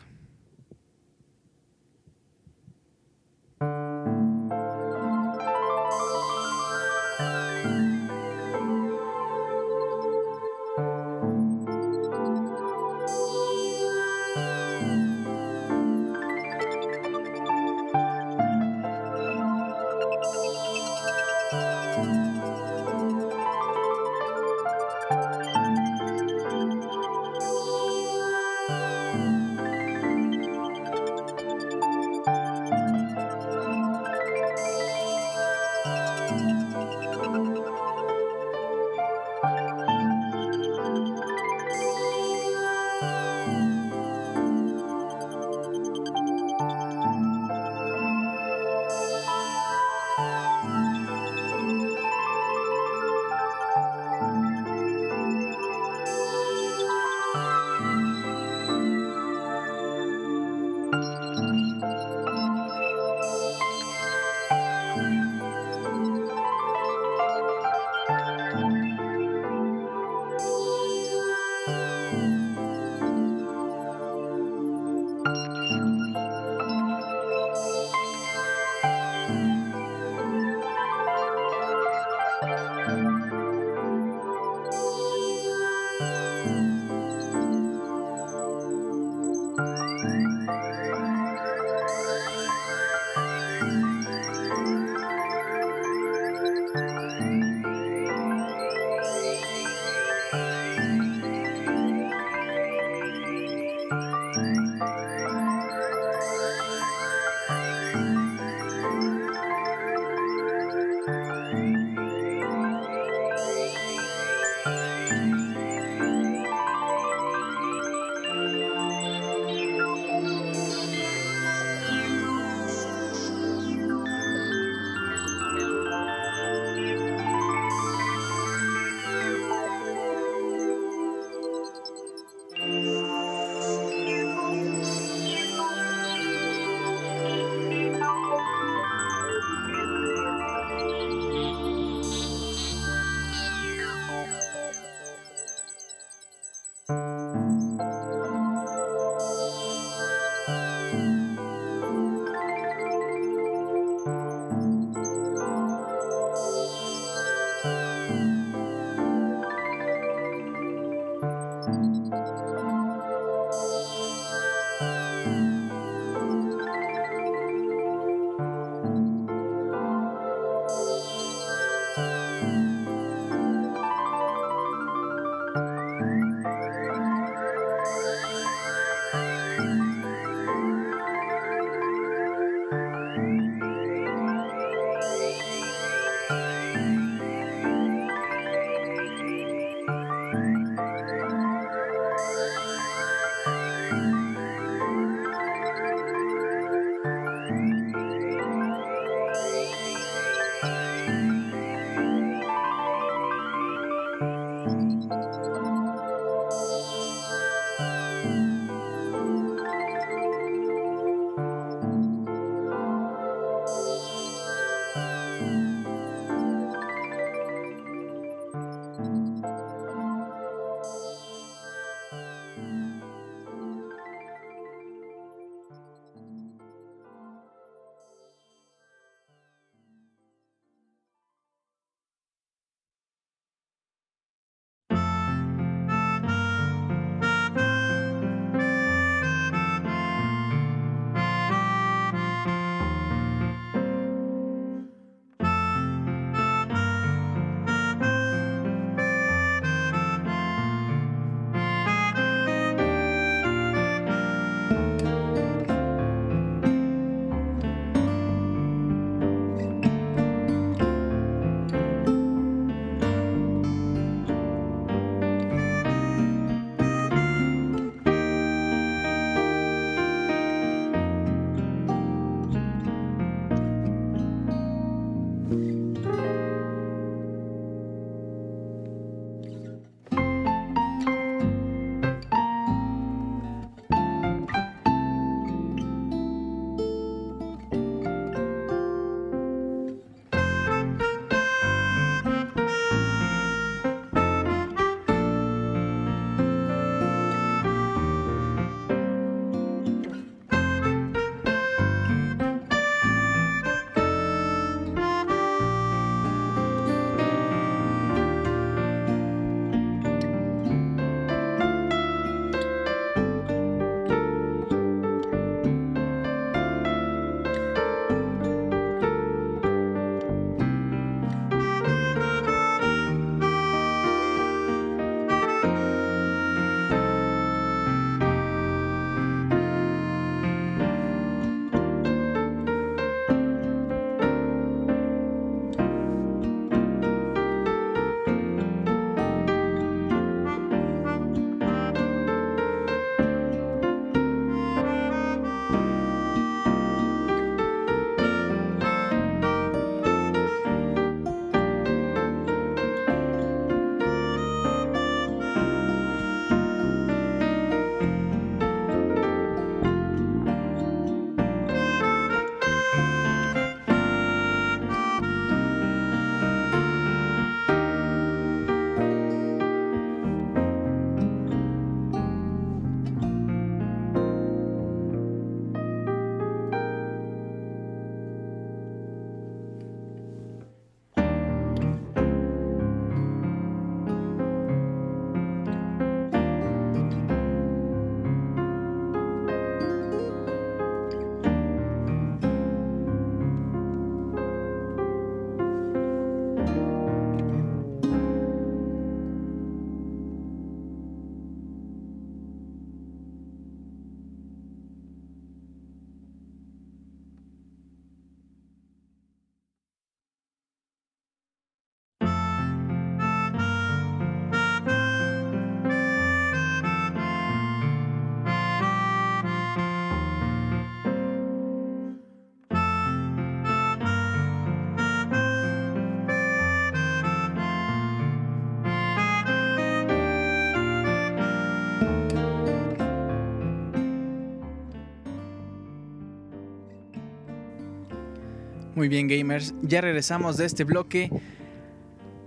Muy bien, gamers. Ya regresamos de este bloque.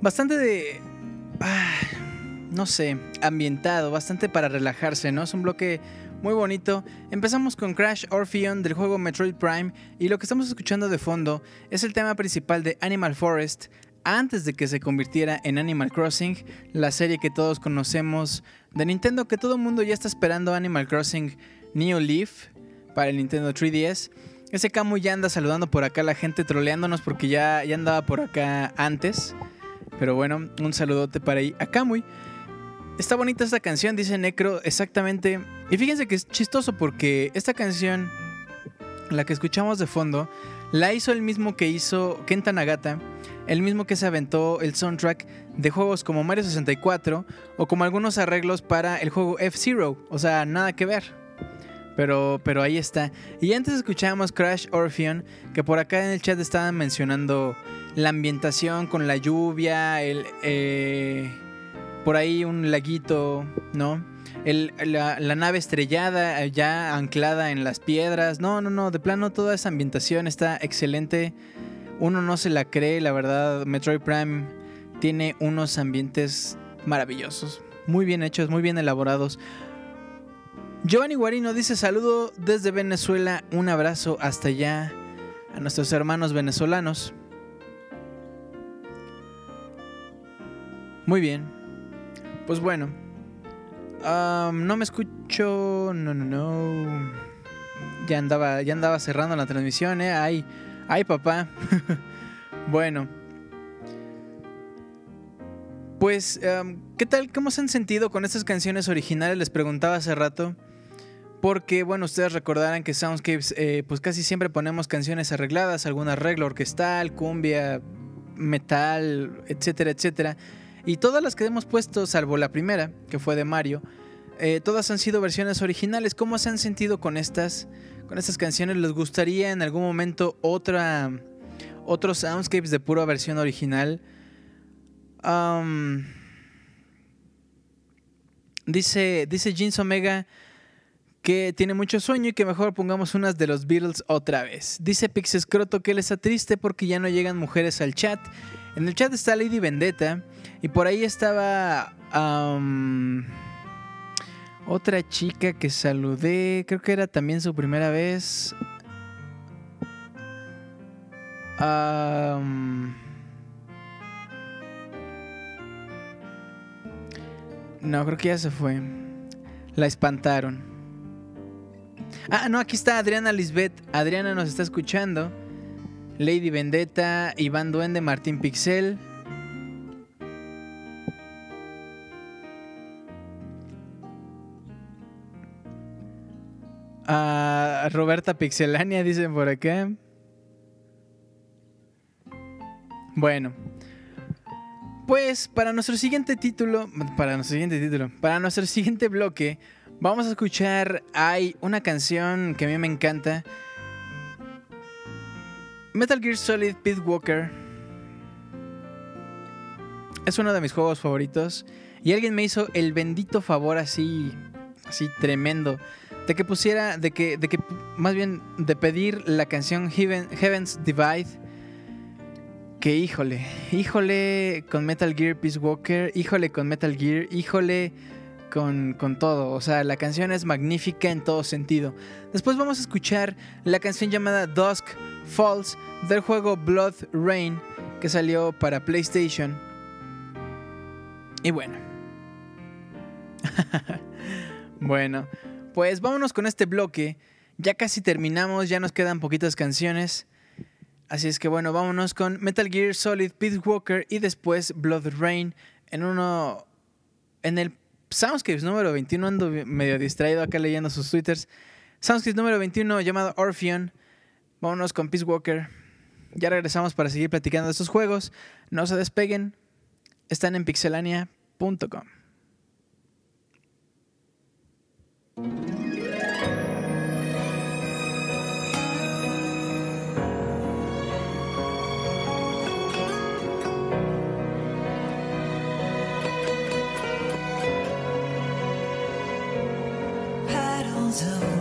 Bastante de. Ah, no sé, ambientado, bastante para relajarse, ¿no? Es un bloque muy bonito. Empezamos con Crash Orpheon del juego Metroid Prime y lo que estamos escuchando de fondo es el tema principal de Animal Forest antes de que se convirtiera en Animal Crossing, la serie que todos conocemos de Nintendo, que todo el mundo ya está esperando Animal Crossing New Leaf para el Nintendo 3DS. Ese Camu ya anda saludando por acá la gente, troleándonos porque ya, ya andaba por acá antes. Pero bueno, un saludote para ahí a Kamui. Está bonita esta canción, dice Necro, exactamente. Y fíjense que es chistoso porque esta canción, la que escuchamos de fondo, la hizo el mismo que hizo Kenta Nagata, el mismo que se aventó el soundtrack de juegos como Mario 64 o como algunos arreglos para el juego F-Zero. O sea, nada que ver. Pero, pero ahí está. Y antes escuchábamos Crash Orpheon, que por acá en el chat estaban mencionando la ambientación con la lluvia, el, eh, por ahí un laguito, ¿no? la, la, nave estrellada ya anclada en las piedras. No, no, no, de plano toda esa ambientación está excelente. Uno no se la cree, la verdad. Metroid Prime tiene unos ambientes maravillosos, muy bien hechos, muy bien elaborados. Giovanni Guarino dice saludo desde Venezuela, un abrazo hasta allá a nuestros hermanos venezolanos. Muy bien. Pues bueno. no me escucho. No, no, no. Ya andaba, ya andaba cerrando la transmisión, eh. Ay, ay, papá. bueno. Pues, ¿qué tal? ¿Cómo se han sentido con estas canciones originales? Les preguntaba hace rato. Porque, bueno, ustedes recordarán que Soundscapes, eh, pues casi siempre ponemos canciones arregladas, algún arreglo orquestal, cumbia, metal, etcétera, etcétera. Y todas las que hemos puesto, salvo la primera, que fue de Mario, eh, todas han sido versiones originales. ¿Cómo se han sentido con estas, con estas canciones? ¿Les gustaría en algún momento otra, otros soundscapes de pura versión original? dice, dice Jeans Omega que tiene mucho sueño y que mejor pongamos unas de los Beatles otra vez. Dice Pixescroto que él está triste porque ya no llegan mujeres al chat. En el chat está Lady Vendetta y por ahí estaba otra chica que saludé, creo que era también su primera vez. no, creo que ya se fue. La espantaron. Ah, no, aquí está Adriana Lisbeth. Adriana nos está escuchando. Lady Vendetta, Iván Duende, Martín Pixel. Ah, Roberta Pixelania, dicen por acá. Bueno. Pues para nuestro siguiente título, para nuestro siguiente título, para nuestro siguiente bloque, Vamos a escuchar, hay una canción que a mí me encanta. Metal Gear Solid Pit Walker. Es uno de mis juegos favoritos. Y alguien me hizo el bendito favor así, así tremendo, de que pusiera, de que, de que, más bien, de pedir la canción Heaven's Divide. Que híjole, híjole con Metal Gear Peace Walker, híjole con Metal Gear, híjole con, todo. O sea, la canción es magnífica en todo sentido. Después vamos a escuchar la canción llamada Dusk Falls del juego Blood Rain que salió para PlayStation. Y bueno. bueno, pues vámonos con este bloque. Ya casi terminamos, ya nos quedan poquitas canciones. Así es que bueno, vámonos con Metal Gear Solid Peace Walker y después Blood Rain en uno en el Soundscapes número 21, ando medio distraído acá leyendo sus twitters. Soundscapes número 21 llamado Orpheon. Vámonos con Peace Walker. Ya regresamos para seguir platicando de estos juegos. No se despeguen. Están en pixelania.com. of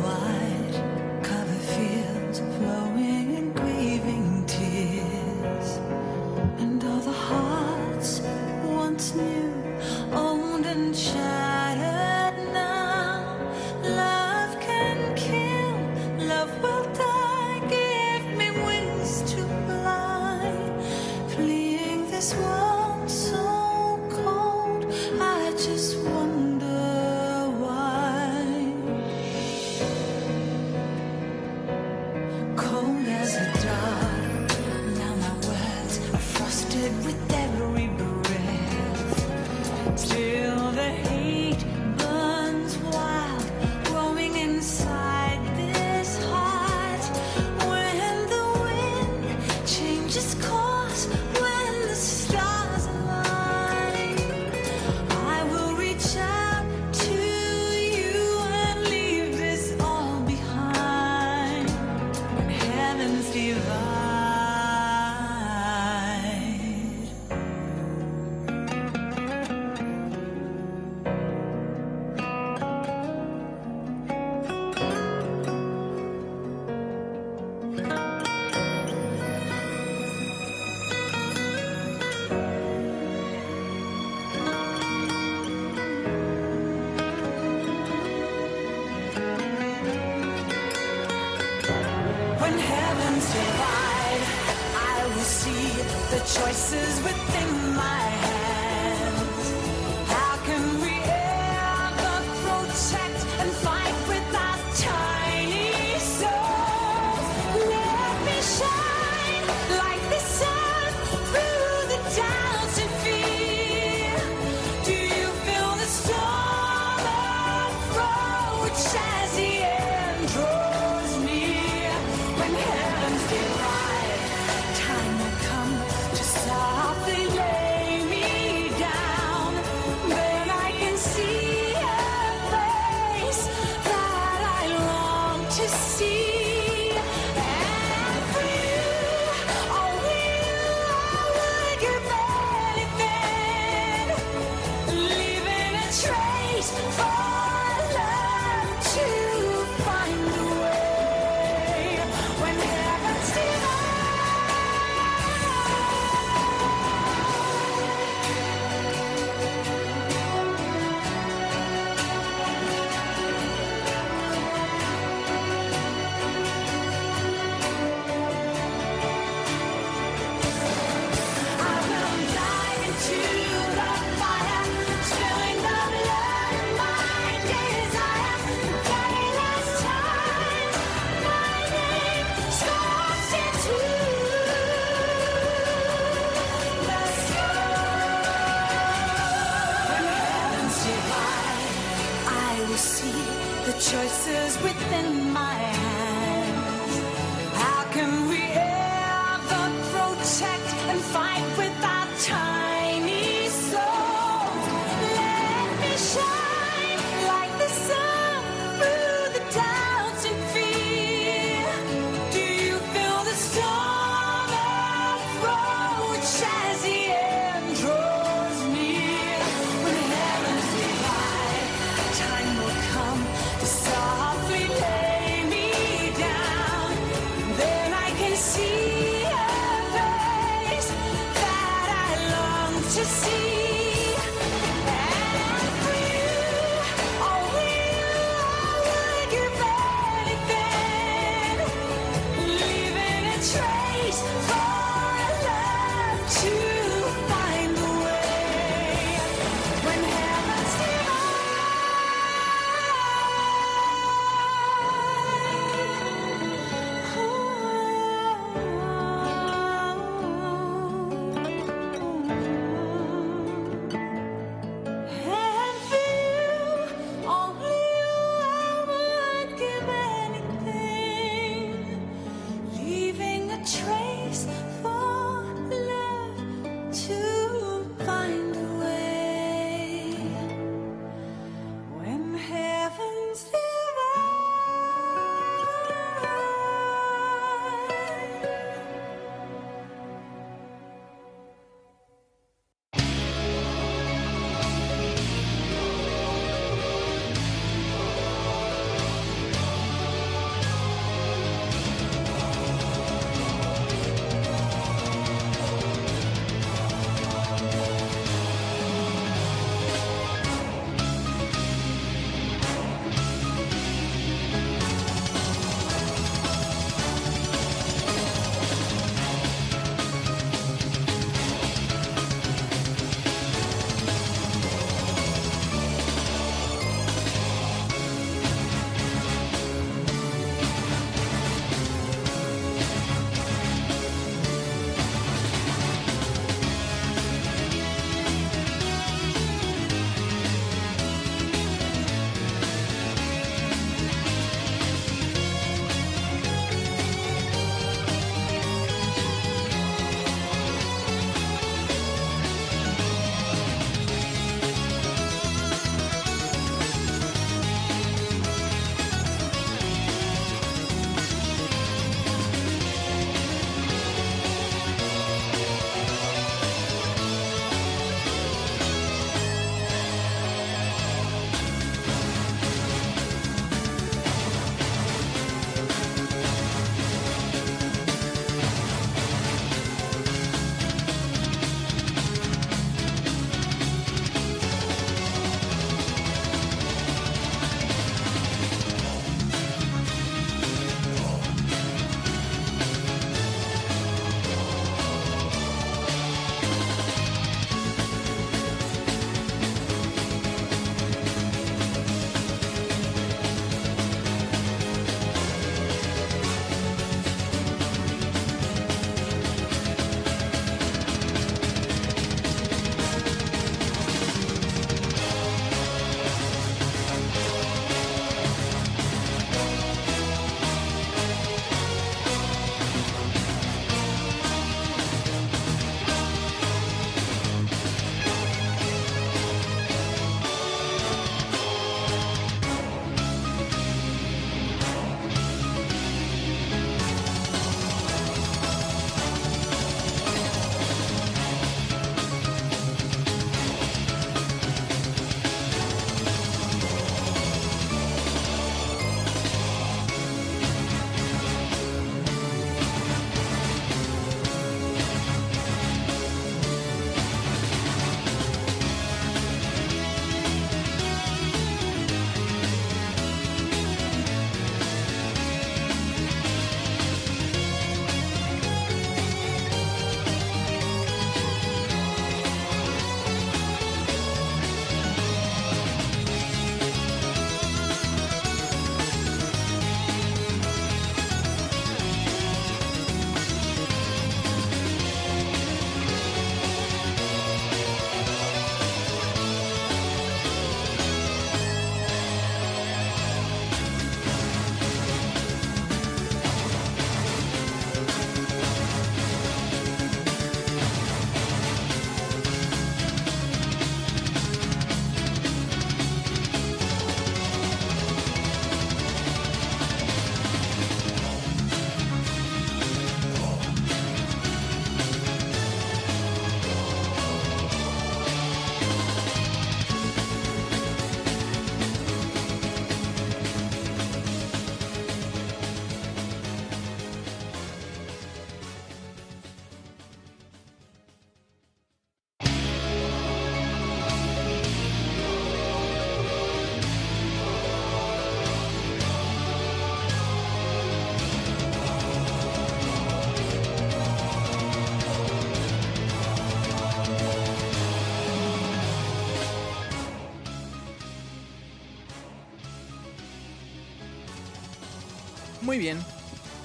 Muy bien.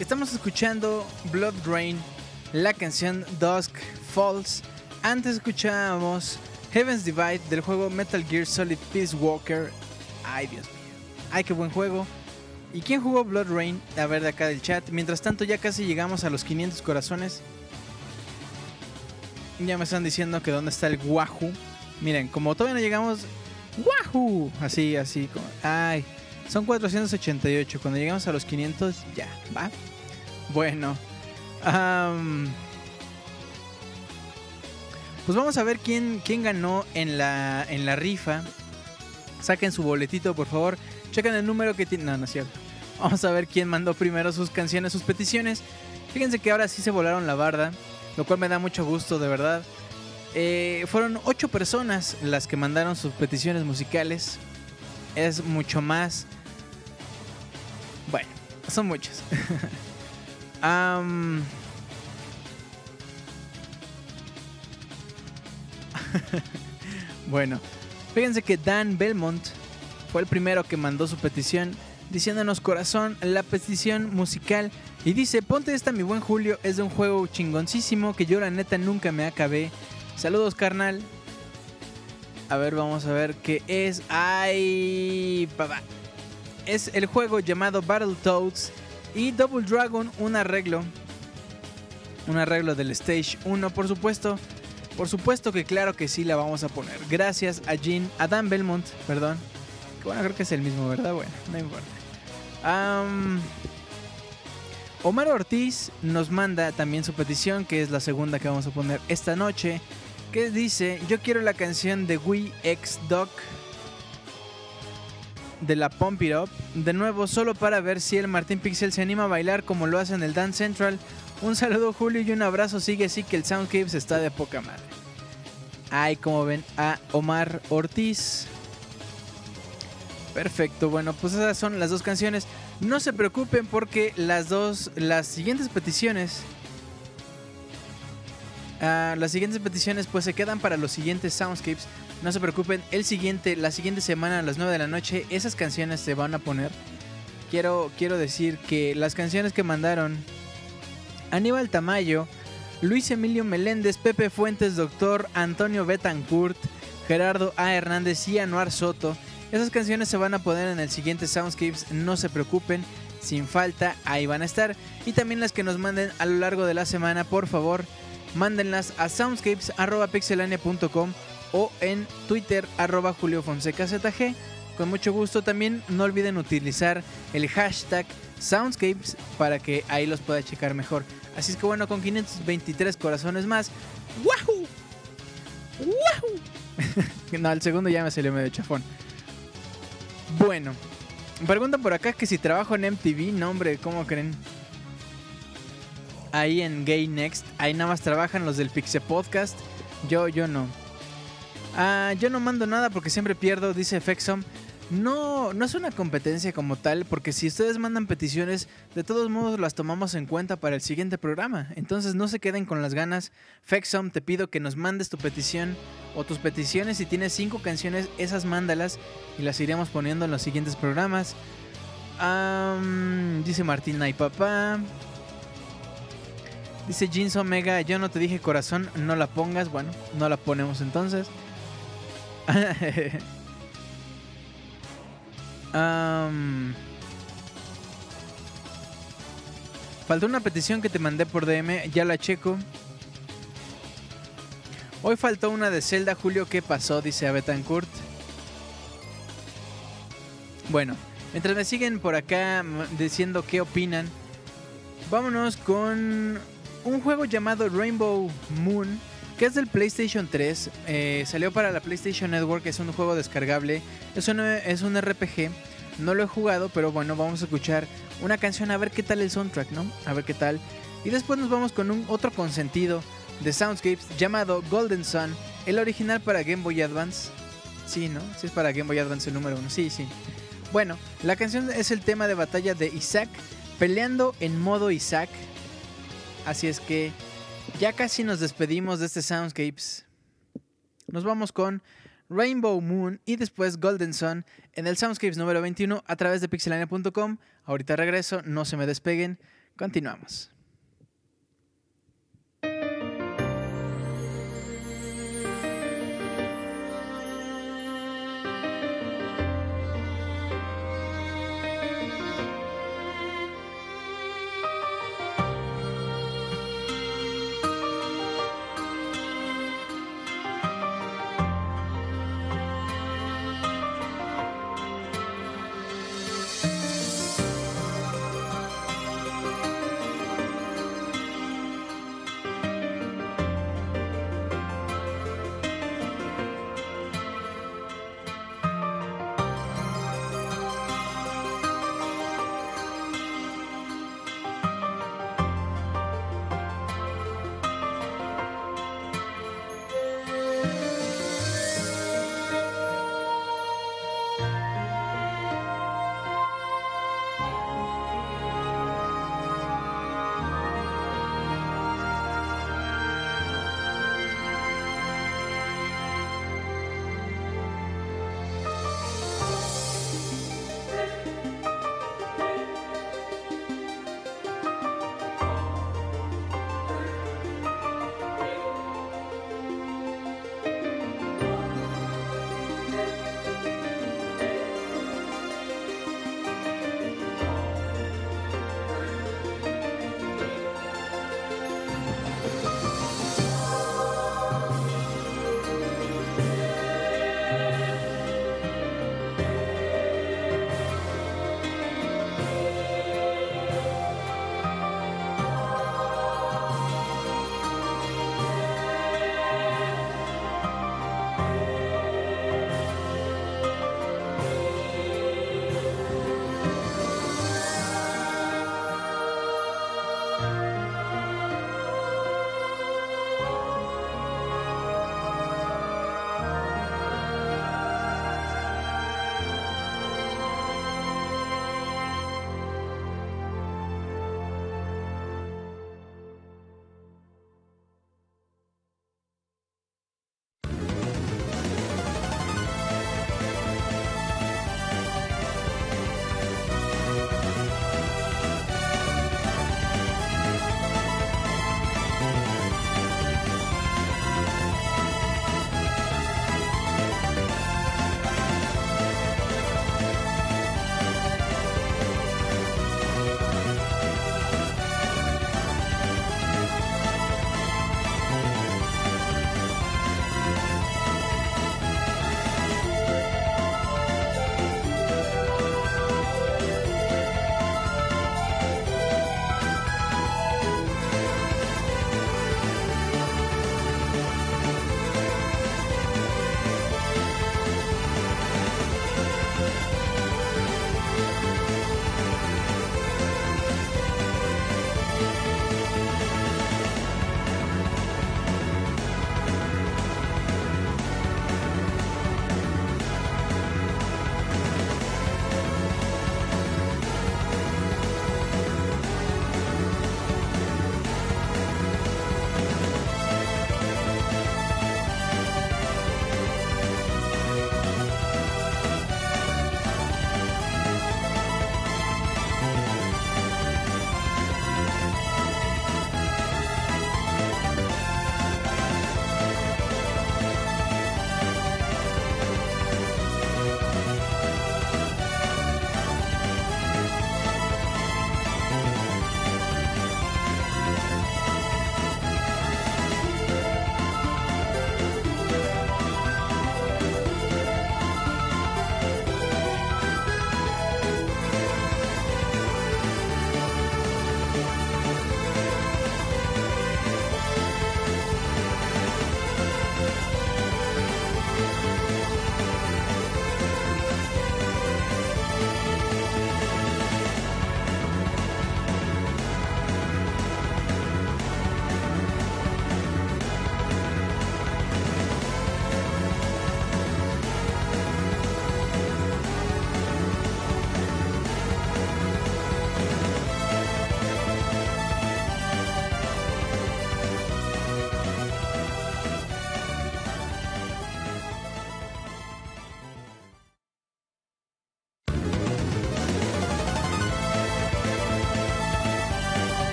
Estamos escuchando Blood Rain, la canción Dusk Falls. Antes escuchábamos Heaven's Divide del juego Metal Gear Solid Peace Walker. Ay, Dios mío. Ay, qué buen juego. ¿Y quién jugó Blood Rain? A ver de acá del chat. Mientras tanto, ya casi llegamos a los 500 corazones. Ya me están diciendo que dónde está el Wahoo. Miren, como todavía no llegamos. ¡Wahoo! Así, así. Como, ay, son 488. Cuando llegamos a los 500, ya, ¿va? Bueno. pues vamos a ver quién, quién ganó en la, en la rifa. Saquen su boletito, por favor. Chequen el número que tiene. No, no es cierto. Vamos a ver quién mandó primero sus canciones, sus peticiones. Fíjense que ahora sí se volaron la barda. Lo cual me da mucho gusto, de verdad. Eh, fueron ocho personas las que mandaron sus peticiones musicales. Es mucho más son muchos. bueno, fíjense que Dan Belmont fue el primero que mandó su petición diciéndonos corazón la petición musical y dice ponte esta mi buen Julio es de un juego chingoncísimo que yo la neta nunca me acabé saludos carnal. A ver vamos a ver qué es. Ay papá es el juego llamado Battletoads y Double Dragon un arreglo. Un arreglo del Stage 1, por supuesto. Por supuesto que claro que sí la vamos a poner. Gracias a Jean, a Dan Belmont, perdón. Bueno, creo que es el mismo, ¿verdad? Bueno, no importa. Omar Ortiz nos manda también su petición, que es la segunda que vamos a poner esta noche, que dice, yo quiero la canción de Wii X Doc de la Pump It Up. De nuevo, solo para ver si el Martín Pixel se anima a bailar como lo hace en el Dance Central. Un saludo Julio y un abrazo. Sigue así que el Soundcapes está de poca madre. Ay, como ven a Omar Ortiz. Perfecto, bueno, pues esas son las dos canciones. No se preocupen porque las dos, las siguientes peticiones, ah, las siguientes peticiones pues se quedan para los siguientes soundscapes. No se preocupen, el siguiente, la siguiente semana a las 9 de la noche, esas canciones se van a poner. Quiero, quiero decir que las canciones que mandaron Aníbal Tamayo, Luis Emilio Meléndez, Pepe Fuentes, Doctor Antonio Betancourt, Gerardo A. Hernández y Anuar Soto. Esas canciones se van a poner en el siguiente Soundscapes, no se preocupen, sin falta, ahí van a estar. Y también las que nos manden a lo largo de la semana, por favor, mándenlas a soundscapes.pixelania.com o en Twitter arroba Julio Fonseca ZG. Con mucho gusto también no olviden utilizar el hashtag Soundscapes para que ahí los pueda checar mejor. Así es que bueno, con 523 corazones más. ¡Wahoo! ¡Wahoo! no, el segundo ya me salió medio chafón. Bueno, preguntan por acá que si trabajo en MTV. No, hombre, ¿cómo creen? Ahí en Gay Next, ahí nada más trabajan los del Pixel Podcast. Yo, yo no. Ah, yo no mando nada porque siempre pierdo, dice Fexom. No, no es una competencia como tal, porque si ustedes mandan peticiones, de todos modos las tomamos en cuenta para el siguiente programa. Entonces no se queden con las ganas. Fexom, te pido que nos mandes tu petición o tus peticiones. Si tienes cinco canciones, esas mándalas y las iremos poniendo en los siguientes programas. dice Martina y papá. Dice Jeans Omega, yo no te dije corazón, no la pongas. Bueno, no la ponemos entonces. Faltó una petición que te mandé por DM, ya la checo. Hoy faltó una de Zelda, Julio, ¿qué pasó? Dice a Betancourt. Bueno, mientras me siguen por acá diciendo qué opinan, vámonos con un juego llamado Rainbow Moon que es del PlayStation 3. Eh, salió para la PlayStation Network, es un juego descargable. Es un, es un RPG. No lo he jugado, pero bueno, vamos a escuchar una canción a ver qué tal el soundtrack, ¿no? A ver qué tal. Y después nos vamos con un otro consentido de Soundscapes llamado Golden Sun, el original para Game Boy Advance. Sí, ¿no? Sí es para Game Boy Advance el número uno. Sí, sí. Bueno, la canción es el tema de batalla de Isaac, peleando en modo Isaac. Así es que ya casi nos despedimos de este Soundscapes. Nos vamos con Rainbow Moon y después Golden Sun en el Soundscapes número 21 a través de pixelania.com. Ahorita regreso, no se me despeguen, continuamos.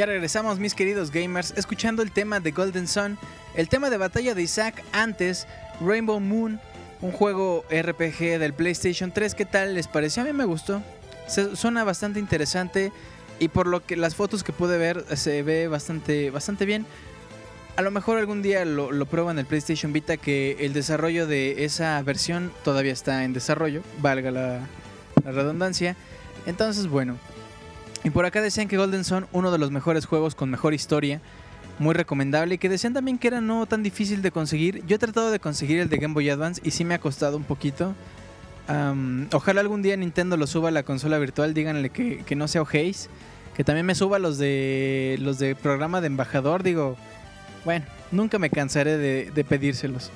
Ya regresamos, mis queridos gamers, escuchando el tema de Golden Sun, el tema de batalla de Isaac antes, Rainbow Moon, un juego RPG del PlayStation 3. ¿Qué tal les pareció? A mí me gustó. suena bastante interesante y por lo que las fotos que pude ver se ve bastante, bastante bien. A lo mejor algún día lo, lo pruebo en el PlayStation Vita que el desarrollo de esa versión todavía está en desarrollo, valga la redundancia. Entonces, bueno. Y por acá decían que Golden Sun, uno de los mejores juegos con mejor historia, muy recomendable. Y que decían también que era no tan difícil de conseguir. Yo he tratado de conseguir el de Game Boy Advance y sí me ha costado un poquito. ojalá algún día Nintendo lo suba a la consola virtual, díganle que, no se ojéis. Que también me suba los de los de programa de embajador, digo. Bueno, nunca me cansaré de pedírselos.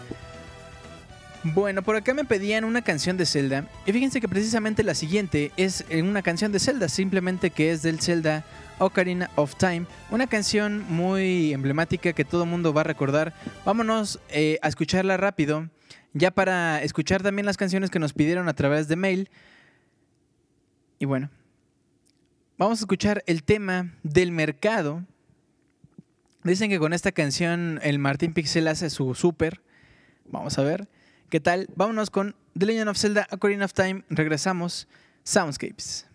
Bueno, por acá me pedían una canción de Zelda. Y fíjense que precisamente la siguiente es una canción de Zelda, simplemente que es del Zelda Ocarina of Time. Una canción muy emblemática que todo mundo va a recordar. Vámonos eh, a escucharla rápido. Ya para escuchar también las canciones que nos pidieron a través de mail. Y bueno, vamos a escuchar el tema del mercado. Dicen que con esta canción el Martín Pixel hace su súper. Vamos a ver. ¿Qué tal? Vámonos con The Legend of Zelda Ocarina of Time. Regresamos. Soundscapes.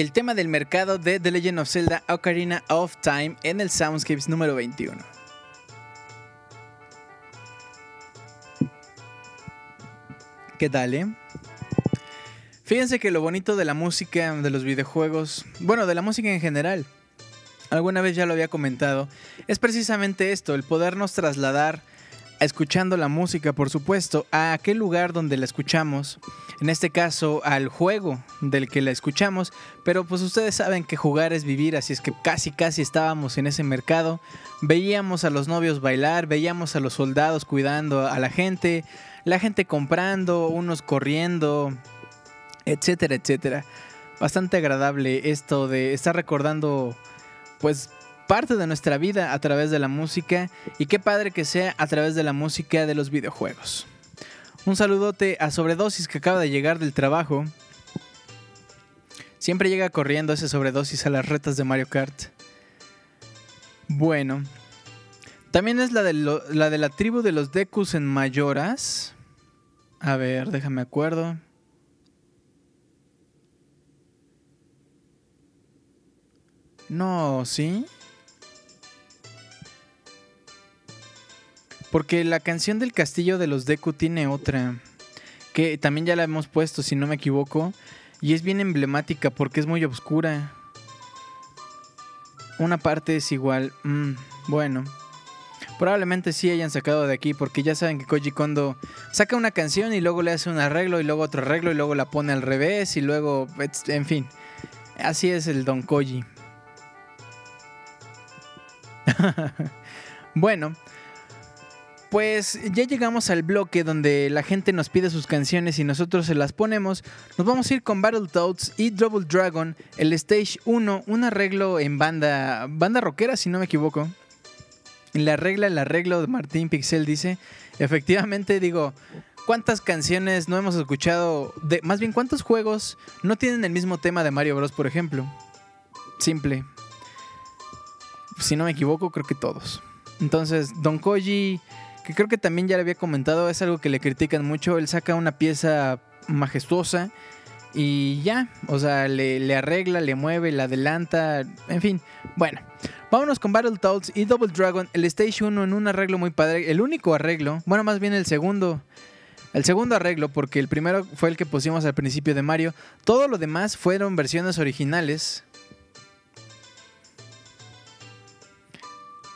El tema del mercado de The Legend of Zelda Ocarina of Time en el Soundscapes número 21. ¿Qué tal, eh? Fíjense que lo bonito de la música, de los videojuegos, bueno, de la música en general, alguna vez ya lo había comentado, es precisamente esto, el podernos trasladar escuchando la música, por supuesto, a aquel lugar donde la escuchamos, en este caso al juego del que la escuchamos, pero pues ustedes saben que jugar es vivir, así es que casi casi estábamos en ese mercado, veíamos a los novios bailar, veíamos a los soldados cuidando a la gente, la gente comprando, unos corriendo, etcétera, etcétera. Bastante agradable esto de estar recordando pues parte de nuestra vida a través de la música y qué padre que sea a través de la música de los videojuegos. Un saludote a Sobredosis que acaba de llegar del trabajo. Siempre llega corriendo ese sobredosis a las retas de Mario Kart. Bueno. También es la de, la, tribu de los Dekus en Mayoras. A ver, déjame acuerdo. No, ¿sí? Porque la canción del castillo de los Deku tiene otra. Que también ya la hemos puesto, si no me equivoco. Y es bien emblemática porque es muy oscura. Una parte es igual. Mm, bueno. Probablemente sí hayan sacado de aquí porque ya saben que Koji Kondo saca una canción y luego le hace un arreglo y luego otro arreglo y luego la pone al revés y luego, en fin. Así es el Don Koji. bueno, pues ya llegamos al bloque donde la gente nos pide sus canciones y nosotros se las ponemos. Nos vamos a ir con Battletoads y Double Dragon, el Stage 1, un arreglo en banda, banda rockera si no me equivoco. La regla, el arreglo de Martín Pixel dice, efectivamente digo, ¿cuántas canciones no hemos escuchado? De, más bien, ¿cuántos juegos no tienen el mismo tema de Mario Bros, por ejemplo? Simple. Si no me equivoco, creo que todos. Entonces, Don Koji que creo que también ya le había comentado, es algo que le critican mucho. Él saca una pieza majestuosa y ya, o sea, le, arregla, le mueve, le adelanta, en fin. Bueno, vámonos con Battletoads y Double Dragon, el Stage 1 en un arreglo muy padre, el único arreglo, bueno, más bien el segundo. El segundo arreglo, porque el primero fue el que pusimos al principio de Mario. Todo lo demás fueron versiones originales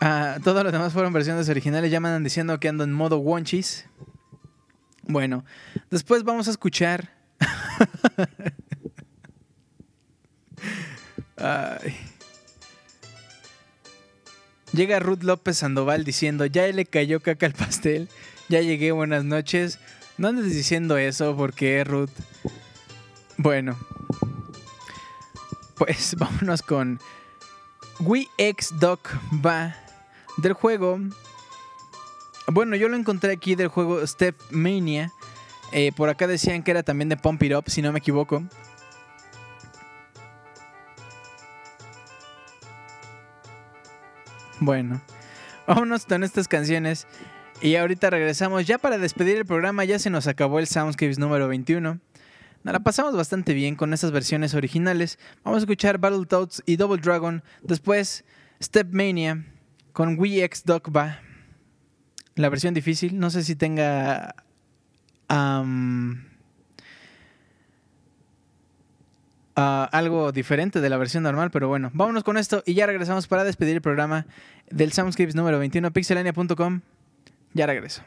Ah, todos los demás fueron versiones originales. Ya me diciendo que ando en modo Wonchis. Bueno, después vamos a escuchar. Llega Ruth López Sandoval diciendo: Ya le cayó caca al pastel. Ya llegué, buenas noches. No andes diciendo eso porque Ruth. Bueno, pues vámonos con We X Doc Va del juego. Bueno, yo lo encontré aquí del juego Step Mania. Eh, por acá decían que era también de Pump It Up, si no me equivoco. Bueno, vámonos con estas canciones. Y ahorita regresamos ya para despedir el programa. Ya se nos acabó el Soundscapes número 21. Nos la pasamos bastante bien con estas versiones originales. Vamos a escuchar Battletoads y Double Dragon. Después Step Mania con Wii X Doc va. La versión difícil. No sé si tenga. algo diferente de la versión normal, pero bueno, vámonos con esto y ya regresamos para despedir el programa del Soundscapes número 21, pixelania.com. Ya regreso.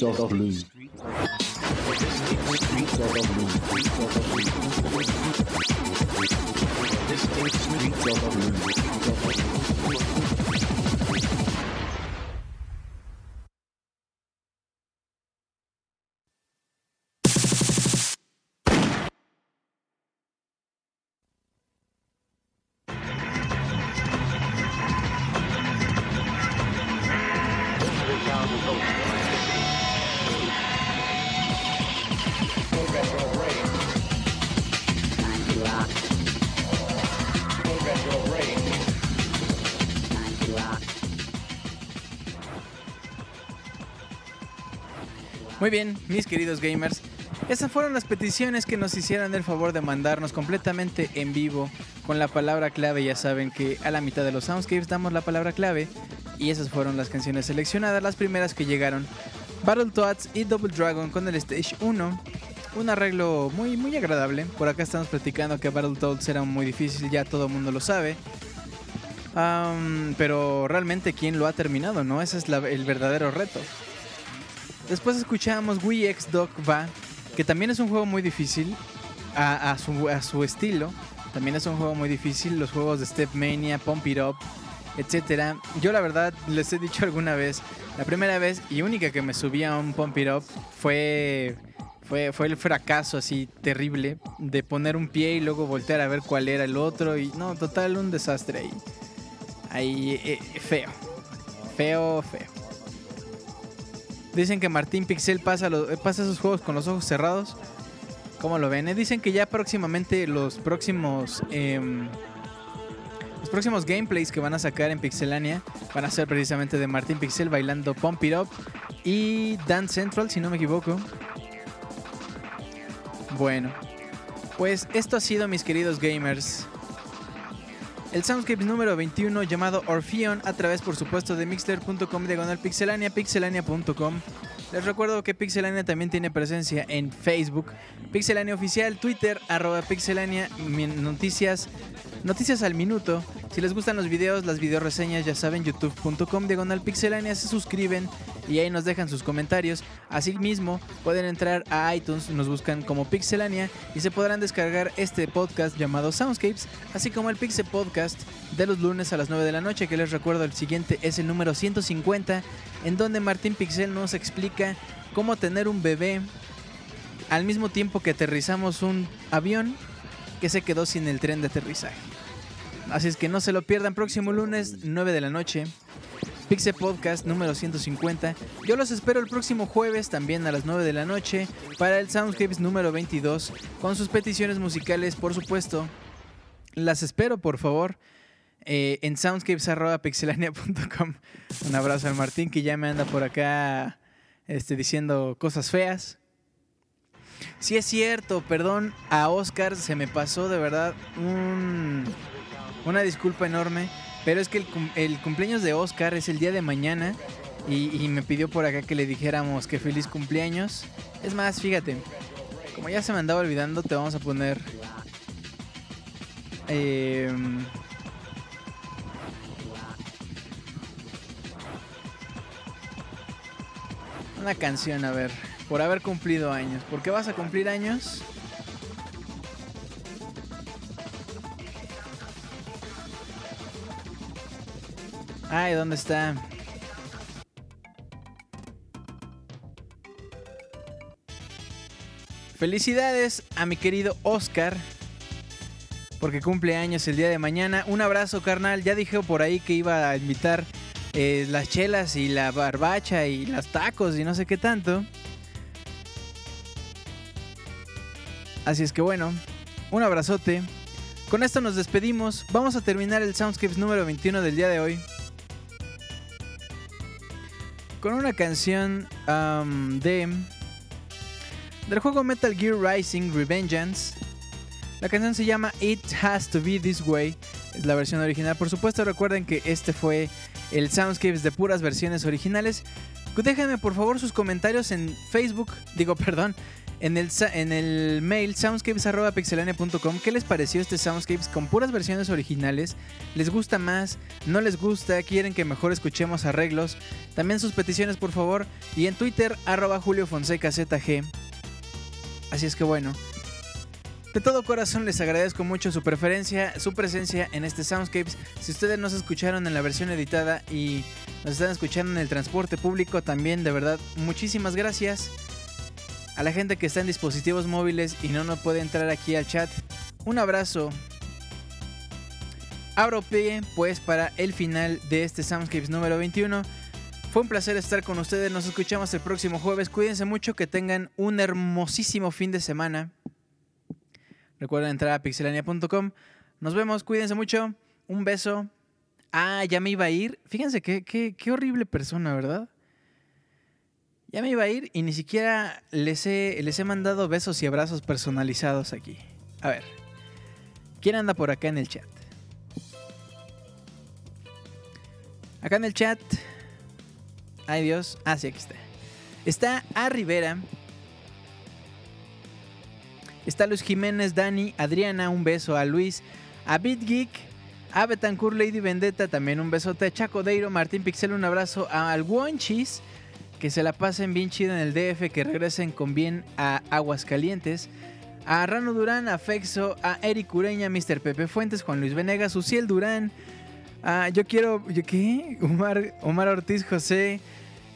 Doctor lose. Muy bien, mis queridos gamers. Esas fueron las peticiones que nos hicieran el favor de mandarnos completamente en vivo con la palabra clave. Ya saben que a la mitad de los soundscapes damos la palabra clave. Y esas fueron las canciones seleccionadas, las primeras que llegaron. Battletoads y Double Dragon con el Stage 1. Un arreglo muy, muy agradable. Por acá estamos platicando que Battletoads era muy difícil, ya todo el mundo lo sabe. Pero realmente, ¿quién lo ha terminado? no? Ese es el verdadero reto. Después escuchábamos Wii X Dog Va, que también es un juego muy difícil a, su estilo. También es un juego muy difícil. Los juegos de Step Mania, Pump It Up, etcétera. Yo la verdad les he dicho alguna vez, la primera vez y única que me subí a un Pump It Up fue, fue, fue el fracaso así terrible de poner un pie y luego voltear a ver cuál era el otro. Y no, total, un desastre ahí. Ahí, eh, feo. Feo, feo. Dicen que Martín Pixel pasa, lo- eh, pasa esos juegos con los ojos cerrados. ¿Cómo lo ven? eh? Dicen que ya próximamente los próximos em, los próximos gameplays que van a sacar en Pixelania van a ser precisamente de Martín Pixel bailando Pump It Up y Dance Central, si no me equivoco. Bueno, pues esto ha sido, mis queridos gamers, el Soundscape número 21 llamado Orpheon a través por supuesto de mixler.com diagonal pixelania pixelania.com les recuerdo que Pixelania también tiene presencia en Facebook, Pixelania Oficial, Twitter, arroba Pixelania, noticias, noticias al minuto. Si les gustan los videos, las video reseñas, ya saben, youtube.com diagonal Pixelania, se suscriben y ahí nos dejan sus comentarios. Asimismo, pueden entrar a iTunes, nos buscan como Pixelania y se podrán descargar este podcast llamado Soundscapes, así como el Pixel Podcast de los lunes a las 9 de la noche, que les recuerdo el siguiente es el número 150, en donde Martín Pixel nos explica cómo tener un bebé al mismo tiempo que aterrizamos un avión que se quedó sin el tren de aterrizaje. Así es que no se lo pierdan próximo lunes 9 de la noche. Pixel Podcast número 150. Yo los espero el próximo jueves también a las 9 de la noche para el Soundscapes número 22 con sus peticiones musicales, por supuesto. Las espero, por favor, eh, en soundscapes.pixelania.com. Un abrazo al Martín que ya me anda por acá este, diciendo cosas feas. Sí es cierto, perdón a Oscar, se me pasó de verdad un, una disculpa enorme, pero es que el, cum- el cumpleaños de Oscar es el día de mañana y, y me pidió por acá que le dijéramos que feliz cumpleaños. Es más, fíjate, como ya se me andaba olvidando, te vamos a poner... em, Una canción, a ver, por haber cumplido años. ¿Por qué vas a cumplir años? Ay, ¿dónde está? Felicidades a mi querido Oscar. Porque cumple años el día de mañana. Un abrazo, carnal. Ya dije por ahí que iba a invitar eh, las chelas y la barbacha y las tacos y no sé qué tanto. Así es que bueno, un abrazote. Con esto nos despedimos. Vamos a terminar el Soundscapes número 21 del día de hoy. Con una canción de del juego Metal Gear Rising Revengeance. La canción se llama It Has to Be This Way. Es la versión original. Por supuesto, recuerden que este fue el Soundscapes de puras versiones originales. Déjenme por favor sus comentarios en Facebook, digo, perdón, en el, en el mail soundscapes.pixelania.com qué les pareció este Soundscapes con puras versiones originales. ¿Les gusta más? ¿No les gusta? ¿Quieren que mejor escuchemos arreglos? También sus peticiones, por favor. Y en Twitter, arroba Julio Fonseca ZG. Así es que bueno. De todo corazón les agradezco mucho su preferencia, su presencia en este Soundscapes. Si ustedes nos escucharon en la versión editada y nos están escuchando en el transporte público, también de verdad muchísimas gracias. A la gente que está en dispositivos móviles y no nos puede entrar aquí al chat, un abrazo. Abro pie pues para el final de este Soundscapes número 21. Fue un placer estar con ustedes, nos escuchamos el próximo jueves. Cuídense mucho, que tengan un hermosísimo fin de semana. Recuerden entrar a pixelania.com. Nos vemos, cuídense mucho. Un beso. Ah, ya me iba a ir. Fíjense qué, qué, qué horrible persona, ¿verdad? Ya me iba a ir y ni siquiera les he, les he mandado besos y abrazos personalizados aquí. A ver. ¿Quién anda por acá en el chat? Acá en el chat. Ay Dios. Ah, sí, aquí está. Está A Rivera. Está Luis Jiménez, Dani, Adriana, un beso a Luis, a BitGeek, a Betancourt, Lady Vendetta, también un besote a Chaco Deiro, Martín Pixel, un abrazo a al Wonchis, que se la pasen bien chido en el DF, que regresen con bien a Aguascalientes, a Rano Durán, a Fexo, a Eric Ureña, Mr. Pepe Fuentes, Juan Luis Venegas, Uciel Durán, a yo quiero, ¿yo ¿qué? Omar, Omar Ortiz José,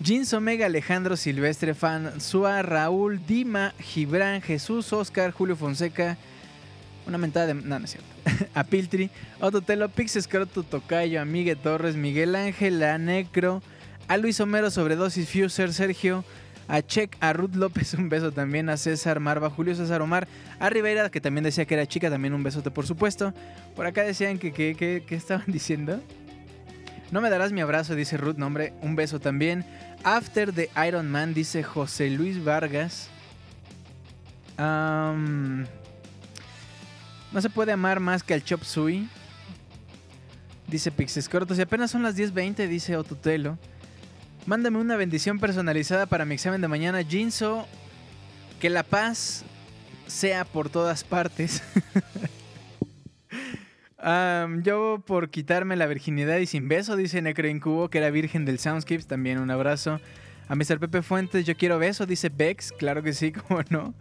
Jeans Omega, Alejandro Silvestre, Fan, Sua, Raúl, Dima, Gibran, Jesús, Oscar, Julio Fonseca, una mentada de... No, no es cierto. a Piltri, Ototelo, Pix Escroto, Tocayo, a Miguel Torres, Miguel Ángel, a Necro, a Luis Homero, Sobredosis, Fuser, Sergio, a Check, a Ruth López, un beso también, a César Marva, Julio César Omar, a Rivera, que también decía que era chica, también un besote, por supuesto. Por acá decían que, que, estaban diciendo. No me darás mi abrazo, dice Ruth, nombre, un beso también. After the Iron Man, dice José Luis Vargas. No se puede amar más que al Chop Suey. Dice Pixes Cortos. Y apenas son las 10.20, dice Otutelo. Mándame una bendición personalizada para mi examen de mañana. Jinso, que la paz sea por todas partes. Yo por quitarme la virginidad y sin beso, dice Necro Incubo, que era virgen del Soundscapes, también un abrazo. A Mr. Pepe Fuentes, yo quiero beso, dice Bex, claro que sí, cómo no.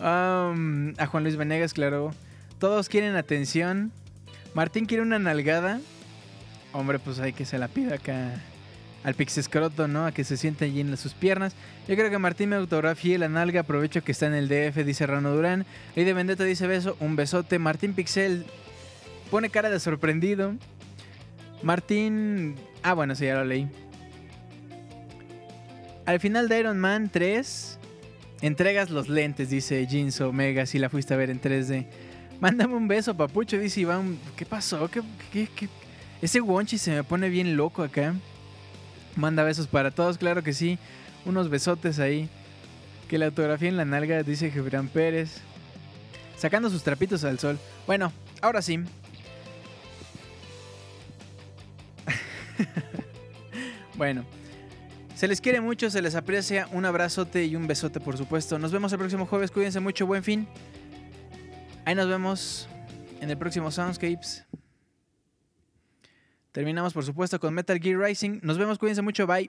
A Juan Luis Venegas, claro. Todos quieren atención. Martín quiere una nalgada. Hombre, pues hay que se la pida acá al Pixescroto, ¿no? A que se siente allí en sus piernas. Yo creo que Martín me autografíe la nalga. Aprovecho que está en el DF, dice Rano Durán. Ley de Vendetta dice beso, un besote. Martín Pixel pone cara de sorprendido. Martín. Ah, bueno, sí, ya lo leí. Al final de Iron Man 3, entregas los lentes, dice Jeans Omega, si la fuiste a ver en 3D. Mándame un beso, papucho, dice Iván. ¿Qué pasó? ¿Qué, qué, qué? Ese Wonchi se me pone bien loco acá. Manda besos para todos, claro que sí. Unos besotes ahí. Que la autografía en la nalga, dice Gibran Pérez. Sacando sus trapitos al sol. Bueno, ahora sí. bueno. Se les quiere mucho, se les aprecia. Un abrazote y un besote, por supuesto. Nos vemos el próximo jueves. Cuídense mucho. Buen fin. Ahí nos vemos en el próximo Soundscapes. Terminamos, por supuesto, con Metal Gear Rising. Nos vemos. Cuídense mucho. Bye.